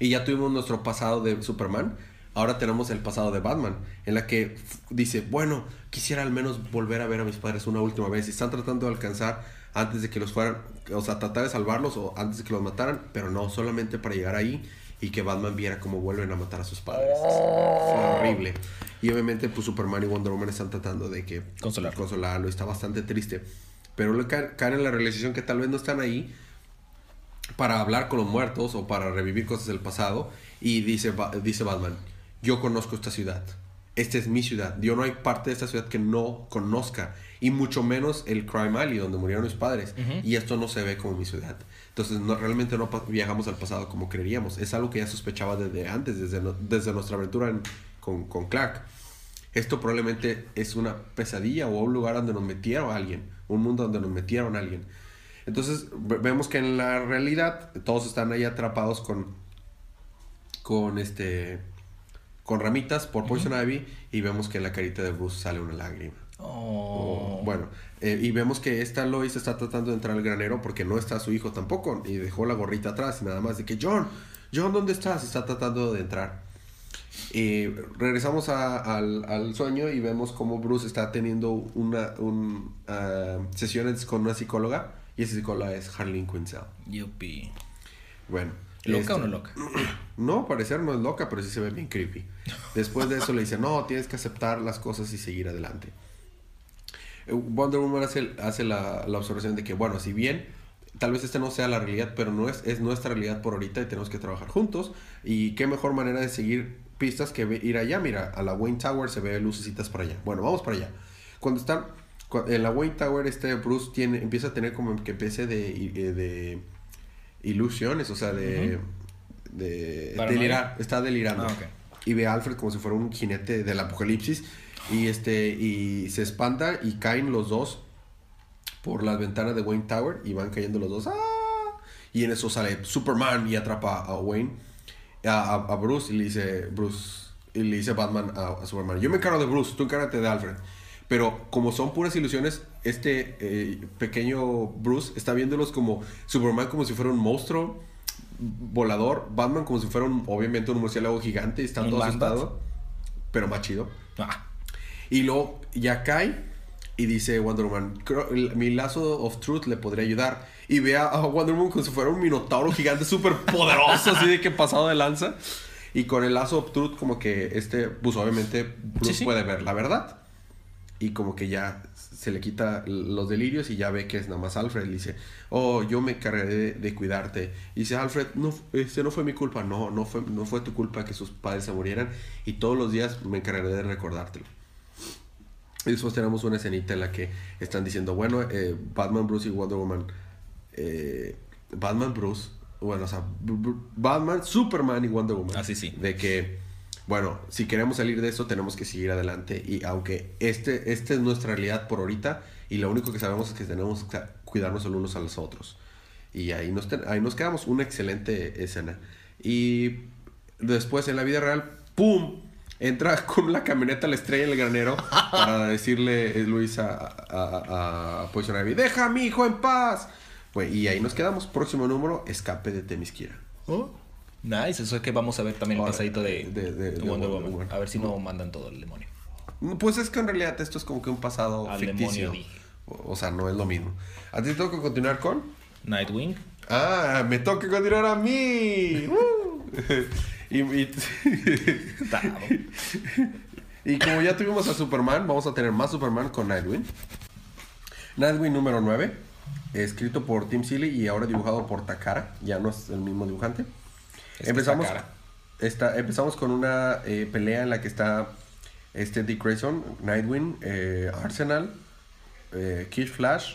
Speaker 1: Y ya tuvimos nuestro pasado de Superman. Ahora tenemos el pasado de Batman, en la que dice, bueno, quisiera al menos volver a ver a mis padres una última vez. Y están tratando de alcanzar antes de que los fueran, o sea, tratar de salvarlos o antes de que los mataran, pero no, solamente para llegar ahí y que Batman viera cómo vuelven a matar a sus padres. Fue horrible. Y obviamente, pues Superman y Wonder Woman están tratando de que
Speaker 2: Consolarlo.
Speaker 1: Está bastante triste. Pero le caen, en la realización que tal vez no están ahí para hablar con los muertos o para revivir cosas del pasado. Y dice, dice Batman, yo conozco esta ciudad. Esta es mi ciudad. Yo no hay parte de esta ciudad que no conozca. Y mucho menos el Crime Alley, donde murieron mis padres. Y esto no se ve como mi ciudad. Entonces, no, realmente no viajamos al pasado como creeríamos. Es algo que ya sospechaba desde antes, desde, no- desde nuestra aventura en- con, con Clark. Esto probablemente es una pesadilla o un lugar donde nos metieron a alguien. Un mundo donde nos metieron a alguien. Entonces ve- vemos que en la realidad todos están ahí atrapados con con este con ramitas por Poison Ivy y vemos que en la carita de Bruce sale una lágrima.
Speaker 2: Oh.
Speaker 1: Bueno, eh, y vemos que esta Lois está tratando de entrar al granero porque no está su hijo tampoco y dejó la gorrita atrás y nada más de que John, John, ¿dónde estás? Está tratando de entrar. Y regresamos a- al, al sueño y vemos cómo Bruce está teniendo una un, ah, sesiones con una psicóloga y esa psicóloga es Harleen Quinzel.
Speaker 2: Yupi.
Speaker 1: Bueno.
Speaker 2: ¿Loca
Speaker 1: este-
Speaker 2: o no loca?
Speaker 1: No, parecer no es loca, pero sí se ve bien creepy. Después de eso le dice, no, tienes que aceptar las cosas y seguir adelante. Wonder Woman hace, hace la, la observación de que, bueno, si bien tal vez este no sea la realidad, pero no es, es nuestra realidad por ahorita y tenemos que trabajar juntos. Y qué mejor manera de seguir pistas que ir allá. Mira, a la Wayne Tower se ve lucecitas para allá. Bueno, vamos para allá. Cuando están en la Wayne Tower, este Bruce tiene, empieza a tener como que especie de, eh, de ilusiones, o sea, de, de delirar, está delirando.
Speaker 2: Ah.
Speaker 1: Y ve a Alfred como si fuera un jinete del apocalipsis y este y se espanta y caen los dos por las ventanas de Wayne Tower y van cayendo los dos. ¡Ah! Y en eso sale Superman y atrapa a Wayne, a, a- Bruce y le dice Bruce y le dice Batman a, a Superman, yo me encargo de Bruce, tú encárgate de Alfred. Pero como son puras ilusiones, este eh, pequeño Bruce está viéndolos como Superman como si fuera un monstruo volador, Batman como si fuera un, obviamente un murciélago gigante y está todo asustado, pero más chido.
Speaker 2: Ah.
Speaker 1: Y luego ya cae y dice Wonder Woman, "Creo- el- mi lazo of truth le podría ayudar. Y ve a, Wonder Woman como si fuera un minotauro gigante súper poderoso, así de que pasado de lanza. Y con el lazo of truth como que este, pues obviamente Bruce
Speaker 2: Sí, sí.
Speaker 1: puede ver la verdad. y como que ya se le quita los delirios y ya ve que es nada más Alfred. Le dice, oh, yo me encargaré de, cuidarte. Y dice, Alfred, no, este no fue mi culpa. No, no fue, no fue tu culpa que sus padres se murieran. Y todos los días me encargaré de recordártelo. Y después tenemos una escenita en la que están diciendo, bueno, eh, Batman, Bruce y Wonder Woman. Eh, Batman, Bruce. Bueno, o sea, Batman, Superman y Wonder Woman.
Speaker 2: Así ah, sí.
Speaker 1: De que bueno, si queremos salir de eso, tenemos que seguir adelante. Y aunque este, este es nuestra realidad por ahorita, y lo único que sabemos es que tenemos que cuidarnos los unos a los otros. Y ahí nos, ahí nos quedamos. Una excelente escena. Y después en la vida real, ¡pum! Entra con la camioneta la estrella en el granero para decirle Luis a, a, a, Poison Ivy, deja a mi hijo en paz. y ahí nos quedamos. Próximo número, escape de Temisquira.
Speaker 2: ¿Oh? Nice, eso es que vamos a ver también el pasadito de, Wonder, Woman. A ver si no mandan todo el demonio.
Speaker 1: Pues es que en realidad esto es como que un pasado ficticio. O, sea, no es lo mismo. ¿A ti te toca continuar con?
Speaker 2: Nightwing.
Speaker 1: Ah, me toca continuar a mí. y, y, como ya tuvimos a Superman, vamos a tener más Superman con Nightwing. Nightwing número 9, escrito por Tim Seeley y ahora dibujado por Takara. Ya no es el mismo dibujante empezamos, empezamos con una eh, pelea en la que está este Dick Grayson, Nightwing, eh, Arsenal, eh, Kid Flash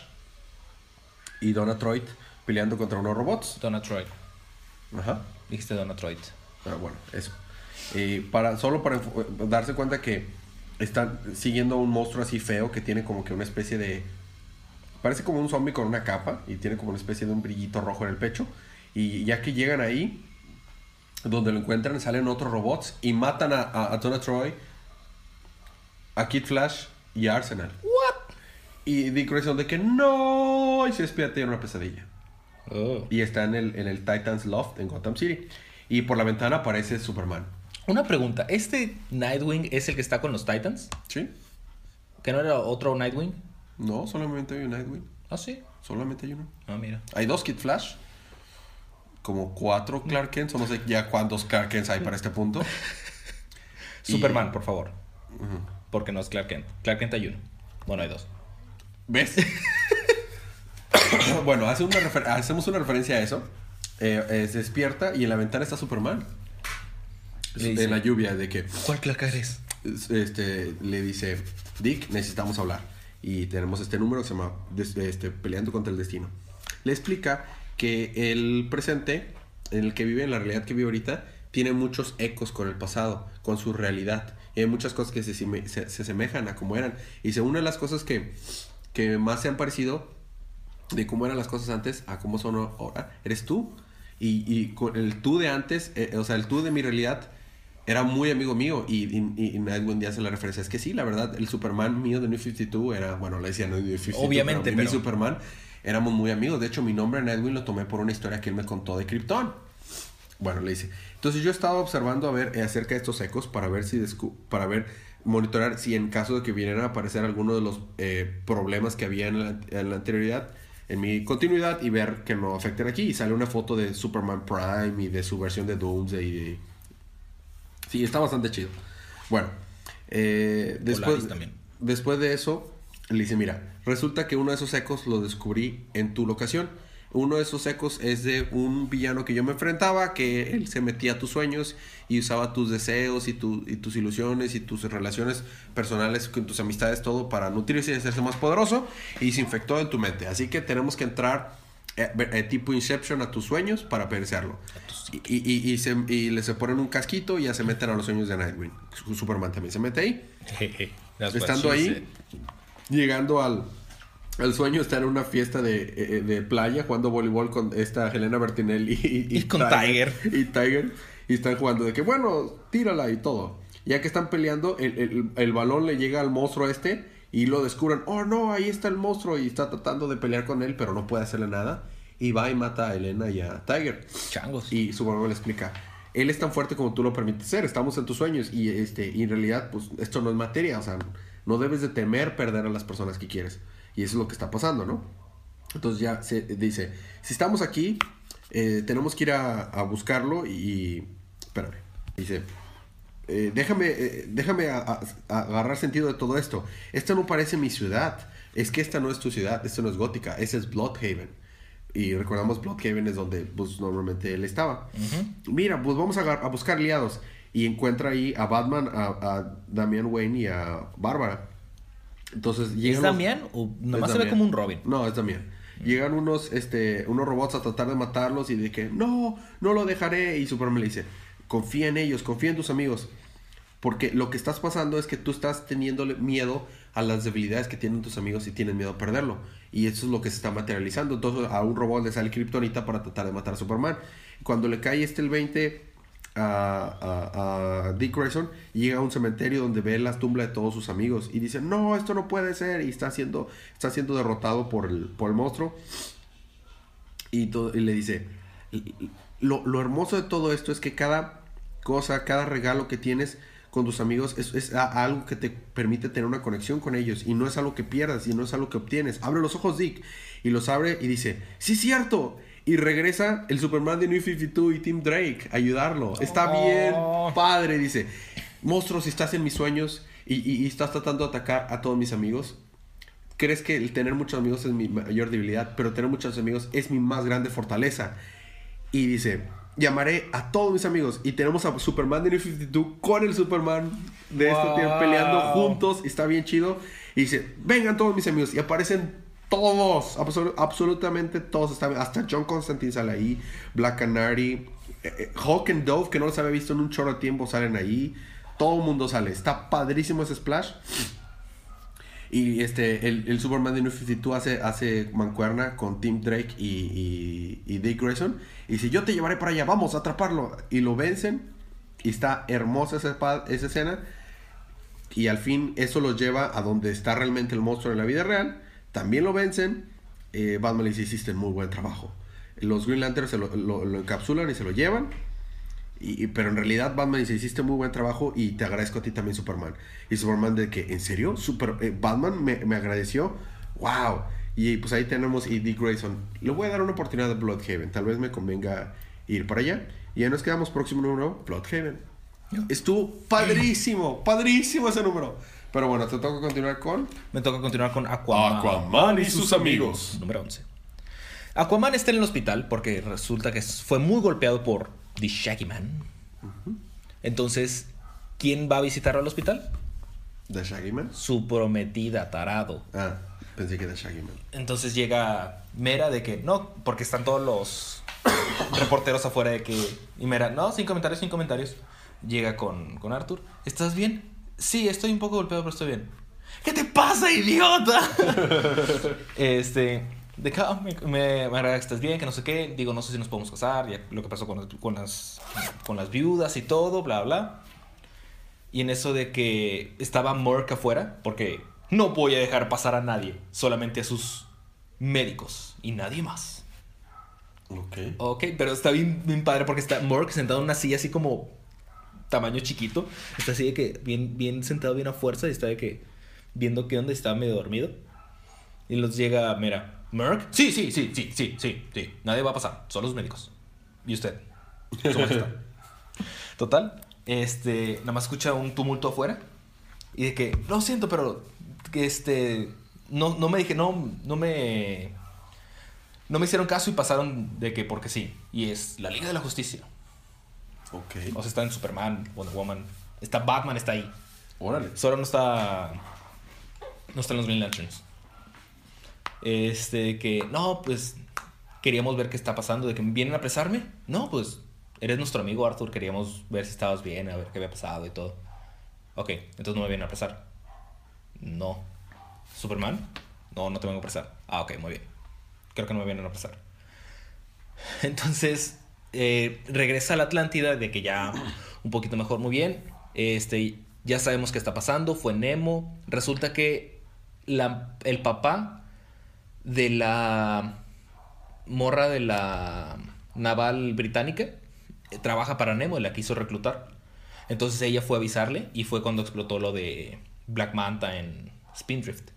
Speaker 1: y Donna Troit peleando contra unos robots.
Speaker 2: Donna Troit.
Speaker 1: Ajá.
Speaker 2: Dijiste Donna Troit.
Speaker 1: Ah, bueno, eso. para, solo para darse cuenta que están siguiendo a un monstruo así feo que tiene como que una especie de... Parece como un zombie con una capa y tiene como una especie de un brillito rojo en el pecho. Y ya que llegan ahí, donde lo encuentran, salen otros robots y matan a, a, Troy, a Kid Flash y a Arsenal.
Speaker 2: ¿What?
Speaker 1: Y Dick Grayson de que no, y se despierta en una pesadilla. Oh. Y está en el, en el Titans Loft en Gotham City. Y por la ventana aparece Superman.
Speaker 2: Una pregunta, ¿este Nightwing es el que está con los Titans?
Speaker 1: Sí.
Speaker 2: ¿Que no era otro Nightwing?
Speaker 1: No, solamente hay un Nightwing.
Speaker 2: ¿Ah, sí?
Speaker 1: Solamente hay uno.
Speaker 2: Ah, mira.
Speaker 1: Hay dos Kid Flash como cuatro Clark Kent, o no sé ya cuántos Clark Kent hay para este punto.
Speaker 2: Superman, por favor. Porque no es Clark Kent. Clark Kent hay uno. Bueno, hay dos.
Speaker 1: ¿Ves? bueno, hace una hacemos una referencia a eso. Eh, eh, se despierta y en la ventana está Superman. en la lluvia, de que...
Speaker 2: ¿Cuál Clark eres?
Speaker 1: Este, le dice, Dick, necesitamos hablar. Y tenemos este número que se llama este, Peleando contra el Destino. Le explica que el presente, en el que vive, en la realidad que vive ahorita, tiene muchos ecos con el pasado, con su realidad. Y hay muchas cosas que se, se, se asemejan a como eran. Y según una de las cosas que, que más se han parecido de cómo eran las cosas antes a cómo son ahora, eres tú. Y, y con el tú de antes, eh, o sea, el tú de mi realidad era muy amigo mío y, y, y algún día hace la referencia. Es que sí, la verdad, el Superman mío de New 52 era, bueno, le decía New 52.
Speaker 2: Obviamente,
Speaker 1: pero, mi Superman éramos muy amigos. De hecho, mi nombre en Edwin lo tomé por una historia que él me contó de Krypton. Bueno, le dice. Entonces yo estaba observando a ver eh, acerca de estos ecos para ver si para ver monitorar si en caso de que vinieran a aparecer alguno de los eh, problemas que había en la, anterioridad en mi continuidad y ver que no afecten aquí. Y sale una foto de Superman Prime y de su versión de Doomsday y sí está bastante chido. Bueno eh, después después de eso le dice, mira, resulta que uno de esos ecos lo descubrí en tu locación. Uno de esos ecos es de un villano que yo me enfrentaba, que él se metía a tus sueños y usaba tus deseos y, y tus ilusiones y tus relaciones personales con tus amistades, todo para nutrirse y hacerse más poderoso y se infectó en tu mente. Así que tenemos que entrar eh, eh, tipo Inception a tus sueños para persearlo. Y, y, y, se, y le se ponen un casquito y ya se meten a los sueños de Nightwing. Superman también se mete ahí. Estando ahí, llegando al, al sueño, está en una fiesta de, eh, de, playa jugando voleibol con esta Helena Bertinelli
Speaker 2: y, con Tiger,
Speaker 1: Y Tiger. Y están jugando de que, bueno, tírala y todo. Ya que están peleando, el, el, el balón le llega al monstruo este y lo descubren. Oh, no, ahí está el monstruo y está tratando de pelear con él, pero no puede hacerle nada. Y va y mata a Elena y a Tiger.
Speaker 2: Changos.
Speaker 1: Y su mamá le explica, él es tan fuerte como tú lo permites ser, estamos en tus sueños y este y en realidad pues esto no es materia, o sea, no debes de temer perder a las personas que quieres. Y eso es lo que está pasando, ¿no? Entonces ya se dice, si estamos aquí, eh, tenemos que ir a, buscarlo y... Espérame. Dice, eh, déjame, eh, déjame a- a- a agarrar sentido de todo esto. Esta no parece mi ciudad. Es que esta no es tu ciudad, esta no es gótica, esa es Bloodhaven. Y recordamos Bloodhaven es donde pues, normalmente él estaba. Mira, pues vamos a, buscar liados. Y encuentra ahí a Batman, a, a Damian Wayne y a Bárbara. Entonces
Speaker 2: ¿Es
Speaker 1: los-
Speaker 2: Damián o nomás se ve como un Robin?
Speaker 1: No, es Damián. Llegan unos, este, unos robots a tratar de matarlos y de que no, no lo dejaré. Y Superman le dice, confía en ellos, confía en tus amigos. Porque lo que estás pasando es que tú estás teniendo miedo a las debilidades que tienen tus amigos y tienes miedo a perderlo. Y eso es lo que se está materializando. Entonces a un robot le sale Kryptonita para tratar de matar a Superman. Cuando le cae este el 20 a, a, a Dick Grayson, llega a un cementerio donde ve las tumbas de todos sus amigos y dice, no, esto no puede ser. Y está siendo, está siendo derrotado por el, por el monstruo. Y, todo- y le dice, lo, lo hermoso de todo esto es que cada cosa, cada regalo que tienes con tus amigos es, es algo que te permite tener una conexión con ellos y no es algo que pierdas y no es algo que obtienes. Abre los ojos Dick y los abre y dice, sí, cierto. Y regresa el Superman de New 52 y Tim Drake a ayudarlo. Está bien
Speaker 2: Oh.
Speaker 1: padre, dice. Monstruo, si estás en mis sueños y, y- y estás tratando de atacar a todos mis amigos, crees que el tener muchos amigos es mi mayor debilidad, pero tener muchos amigos es mi más grande fortaleza. Y dice, llamaré a todos mis amigos y tenemos a Superman de New 52 con el Superman de este
Speaker 2: Wow.
Speaker 1: tiempo peleando juntos, está bien chido. Y dice, vengan todos mis amigos y aparecen todos, absolu- absolutamente todos, están, hasta John Constantine sale ahí, Black Canary, eh, eh, Hawk and Dove, que no los había visto en un chorro de tiempo, salen ahí. Todo el mundo sale. Está padrísimo ese splash. Y este, el, el Superman de New 52 hace, hace mancuerna con Tim Drake y, y, Dick Grayson. Y dice, yo te llevaré para allá, vamos a atraparlo. Y lo vencen. Y está hermosa esa, esa escena. Y al fin eso los lleva a donde está realmente el monstruo en la vida real. También lo vencen. Eh, Batman le dice, hiciste muy buen trabajo. Los Green Lanterns se lo, lo- lo encapsulan y se lo llevan. Y, y- pero en realidad Batman dice, hiciste muy buen trabajo y te agradezco a ti también Superman. Y Superman de que, ¿en serio? Super, eh, Batman me, me agradeció. ¡Wow! Y pues ahí tenemos Dick Grayson. Le voy a dar una oportunidad de Bloodhaven. Tal vez me convenga ir para allá. Y ya nos quedamos próximo número, Bloodhaven. Estuvo padrísimo, padrísimo ese número. Pero bueno, te toca continuar con...
Speaker 2: Me toca continuar con Aquaman.
Speaker 1: Aquaman y sus amigos.
Speaker 2: Número 11. Aquaman está en el hospital porque resulta que fue muy golpeado por The Shaggy Man. Entonces, ¿quién va a visitarlo al hospital?
Speaker 1: The Shaggy Man.
Speaker 2: Su prometida, tarado.
Speaker 1: Ah, pensé que era Shaggy Man.
Speaker 2: Entonces llega Mera de que no, porque están todos los reporteros afuera de que. Y Mera, no, sin comentarios, sin comentarios. Llega con, con Arthur. ¿Estás bien? Sí, estoy un poco golpeado, pero estoy bien. ¿Qué te pasa, idiota? este. De que "Ah, me, me, me estés bien, que no sé qué. Digo, no sé si nos podemos casar. Ya lo que pasó con, con, las, con las viudas y todo, bla, bla. Y en eso de que estaba Mork afuera, porque no voy a dejar pasar a nadie, solamente a sus médicos y nadie más.
Speaker 1: Ok.
Speaker 2: Ok, pero está bien, bien padre porque está Mork sentado en una silla así como tamaño chiquito. Está así de que bien, bien sentado, bien a fuerza y está de que viendo qué onda estaba medio dormido. Y los llega, mira, Merck. Sí, sí, sí, sí, sí, sí, sí. Nadie va a pasar, solo los médicos. Y usted. Su majestad. Total, este, nada más escucha un tumulto afuera. Y de que, lo siento, pero que este, no, no me dije, no, no me, no me hicieron caso y pasaron de que porque sí. Y es la Liga de la Justicia.
Speaker 1: Ok.
Speaker 2: O sea, está en Superman, Wonder Woman. Está Batman, está ahí.
Speaker 1: Órale.
Speaker 2: Solo no está. No están los Green Lanterns. Este, que. No, pues. Queríamos ver qué está pasando. De que vienen a apresarme. No, pues. Eres nuestro amigo Arthur. Queríamos ver si estabas bien, a ver qué había pasado y todo. Ok, entonces no me vienen a apresar. No. ¿Superman? No, no te vengo a apresar. Ah, ok, muy bien. Creo que no me vienen a apresar. Entonces, eh, regresa a la Atlántida de que ya un poquito mejor, muy bien. Este, ya sabemos qué está pasando, fue Nemo. Resulta que la- el papá de la morra de la naval británica eh, trabaja para Nemo y la quiso reclutar. Entonces ella fue a avisarle y fue cuando explotó lo de Black Manta en Spindrift.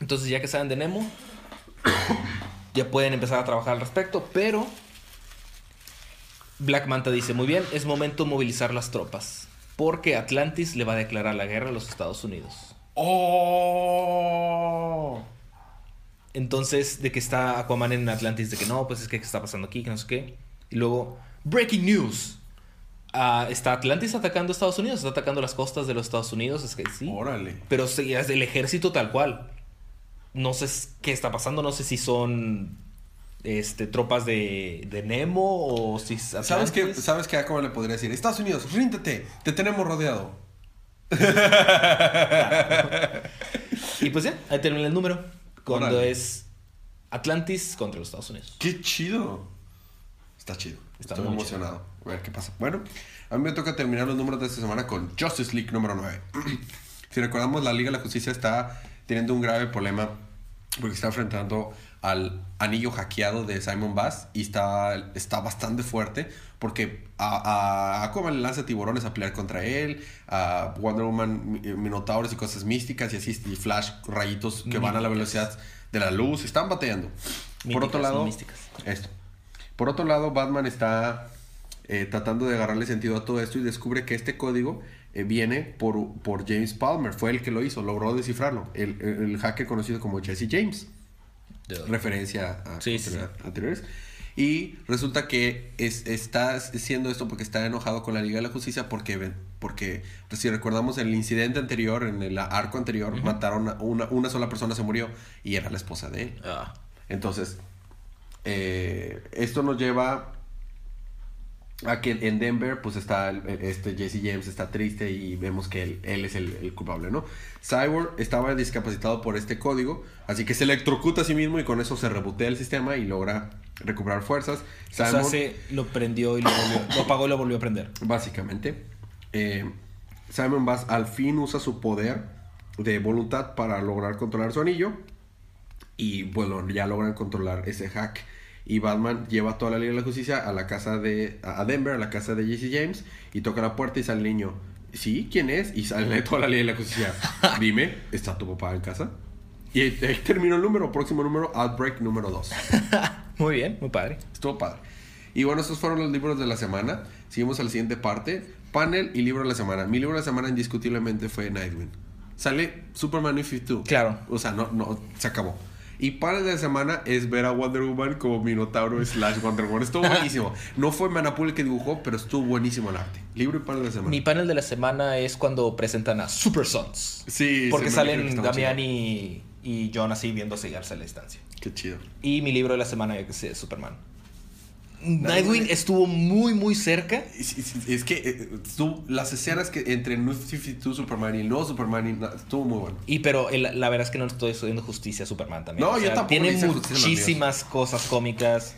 Speaker 2: Entonces ya que saben de Nemo, ya pueden empezar a trabajar al respecto, pero Black Manta dice, muy bien, es momento de movilizar las tropas. Porque Atlantis le va a declarar la guerra a los Estados Unidos.
Speaker 1: ¡Oh!
Speaker 2: Entonces, de que está Aquaman en Atlantis, de que no, pues es que ¿qué está pasando aquí, que no sé qué. Y luego, Breaking News. Ah, está Atlantis atacando a Estados Unidos, está atacando las costas de los Estados Unidos, es que sí.
Speaker 1: Órale.
Speaker 2: Pero es del ejército tal cual. No sé qué está pasando, no sé si son este, tropas de, de Nemo o si es
Speaker 1: ¿Sabes qué? ¿Sabes qué? ¿Cómo le podría decir? Estados Unidos, ríndete, te tenemos rodeado.
Speaker 2: Y pues ya, ahí termina el número. Cuando
Speaker 1: Órale.
Speaker 2: es Atlantis contra los Estados Unidos.
Speaker 1: ¡Qué chido! Está chido.
Speaker 2: Está
Speaker 1: Estoy
Speaker 2: muy
Speaker 1: emocionado. A ver qué pasa. Bueno, a mí me toca terminar los números de esta semana con Justice League número 9. si recordamos, la Liga de la Justicia está teniendo un grave problema porque está enfrentando al anillo hackeado de Simon Bass y está, está bastante fuerte porque a, a Aquaman le lanza tiburones a pelear contra él, a Wonder Woman mi- minotauros y cosas místicas y así, y Flash rayitos que van a la velocidad de la luz, están bateando. Por otro lado,
Speaker 2: místicas.
Speaker 1: esto. Por otro lado, Batman está eh, tratando de agarrarle sentido a todo esto y descubre que este código eh, viene por, por James Palmer. Fue el que lo hizo, logró descifrarlo. El- el hacker conocido como Jesse James. Referencia a
Speaker 2: Sí, sí,
Speaker 1: anterior- anteriores. Y resulta que es, está haciendo esto porque está enojado con la Liga de la Justicia porque, porque si recordamos el incidente anterior, en el arco anterior, mataron a una, una sola persona se murió y era la esposa de él.
Speaker 2: Ah,
Speaker 1: Entonces, eh, esto nos lleva a que en Denver, pues está el- este Jesse James está triste y vemos que él, él es el, el culpable, ¿no? Cyborg estaba discapacitado por este código, así que se electrocuta a sí mismo y con eso se rebotea el sistema y logra recuperar fuerzas.
Speaker 2: o sea,
Speaker 1: Simon-
Speaker 2: se lo prendió y lo, volvió, lo apagó y lo volvió a prender.
Speaker 1: Básicamente, eh, Simon Bass al fin usa su poder de voluntad para lograr controlar su anillo. Y bueno, ya logran controlar ese hack. Y Batman lleva toda la Liga de la Justicia a la casa de. a Denver, a la casa de Jesse James. Y toca la puerta y sale el niño. ¿Sí? ¿Quién es? Y sale toda la Liga de la Justicia. Dime, ¿está tu papá en casa? Y ahí, terminó el número, próximo número, Outbreak número 2.
Speaker 2: Muy bien, muy padre.
Speaker 1: Estuvo padre. Y bueno, estos fueron los libros de la semana. Seguimos a la siguiente parte. Panel y libro de la semana. Mi libro de la semana indiscutiblemente fue Nightwing. Sale Superman New 52.
Speaker 2: Claro.
Speaker 1: O sea, no, no, se acabó. Y panel de la semana es ver a Wonder Woman como Minotauro slash Wonder Woman. Estuvo buenísimo. No fue Manapul el que dibujó, pero estuvo buenísimo el arte. Libro y panel de la semana.
Speaker 2: Mi panel de la semana es cuando presentan a Super Sons.
Speaker 1: Sí,
Speaker 2: Porque salen Damián y, y John así viendo llegarse a la distancia.
Speaker 1: Qué chido.
Speaker 2: Y mi libro de la semana es Superman. Nightwing estuvo muy, muy cerca.
Speaker 1: Es, que eh, tú- las escenas que entre New 52 Superman y el nuevo Superman y estuvo muy bueno.
Speaker 2: Y pero el- la verdad es que no estoy haciendo justicia a Superman también.
Speaker 1: No, yo tampoco
Speaker 2: Tiene muchísimas cosas cómicas.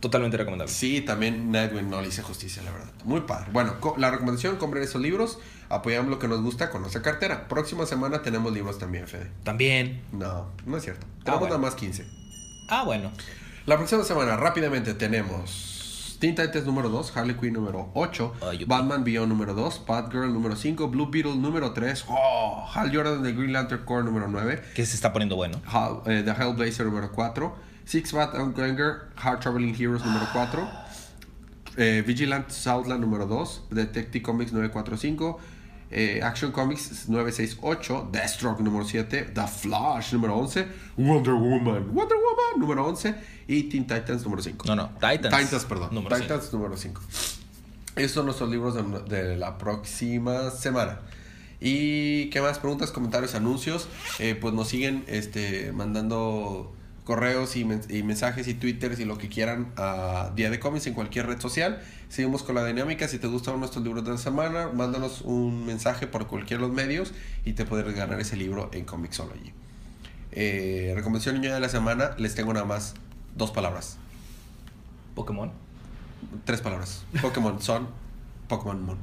Speaker 2: Totalmente recomendable.
Speaker 1: Sí, también Nightwing no le hice justicia, la verdad. Muy padre. Bueno, la recomendación, compren esos libros, apoyamos lo que nos gusta con nuestra cartera. Próxima semana tenemos libros también, Fede.
Speaker 2: También.
Speaker 1: No, no es cierto. Tenemos
Speaker 2: bueno.
Speaker 1: nada más 15.
Speaker 2: Ah, bueno.
Speaker 1: La próxima semana, rápidamente, tenemos Teen Titans número 2, Harley Quinn número 8,
Speaker 2: Ay, yupi.
Speaker 1: Batman Beyond número 2, Batgirl número 5, Blue Beetle número 3, oh, Hal Jordan de Green Lantern Corps número 9,
Speaker 2: Que se está poniendo bueno.
Speaker 1: Hal- eh, The Hellblazer número 4, Six Bat and Ganger, Hard Traveling Heroes número 4, eh, Vigilant Southland número 2, Detective Comics 945, eh, Action Comics 968, Deathstroke número 7, The Flash número 11, Wonder Woman, Wonder Woman número 11 y Teen Titans número 5.
Speaker 2: No, no. Titans.
Speaker 1: Titans, perdón.
Speaker 2: Número
Speaker 1: Titans número 5. Esos son nuestros libros de, de la próxima semana. Y qué más preguntas, comentarios, anuncios. Eh, pues nos siguen este, mandando correos y, men- y mensajes y twitters y lo que quieran a Día de Comics en cualquier red social. Seguimos con la dinámica. Si te gustan nuestros libros de la semana, mándanos un mensaje por cualquiera de los medios y te podrás ganar ese libro en Comixology. Eh, recomendación niña de la semana, les tengo nada más dos palabras.
Speaker 2: Pokémon.
Speaker 1: Tres palabras. Pokémon Sun, Pokémon Moon.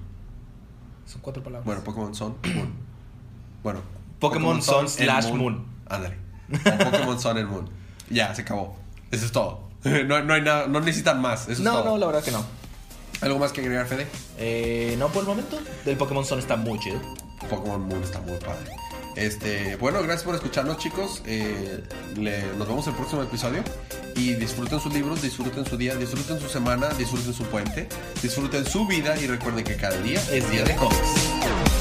Speaker 2: Son cuatro palabras.
Speaker 1: Bueno, Pokémon Sun, Moon. Bueno.
Speaker 2: Pokémon Sun
Speaker 1: and
Speaker 2: slash Moon.
Speaker 1: Ándale. O Pokémon Sun and Moon ya, se acabó. Eso es todo. No, no hay nada, no necesitan más.
Speaker 2: No, no, la verdad que no.
Speaker 1: ¿Algo más que agregar, Fede?
Speaker 2: Eh, no, por el momento. El Pokémon Sun está muy chido.
Speaker 1: Pokémon Moon está muy padre. Este, bueno, gracias por escucharnos, chicos. Eh, nos vemos en el próximo episodio. Y disfruten sus libros, disfruten su día, disfruten su semana, disfruten su puente, disfruten su vida. Y recuerden que cada día
Speaker 2: es día de cómics.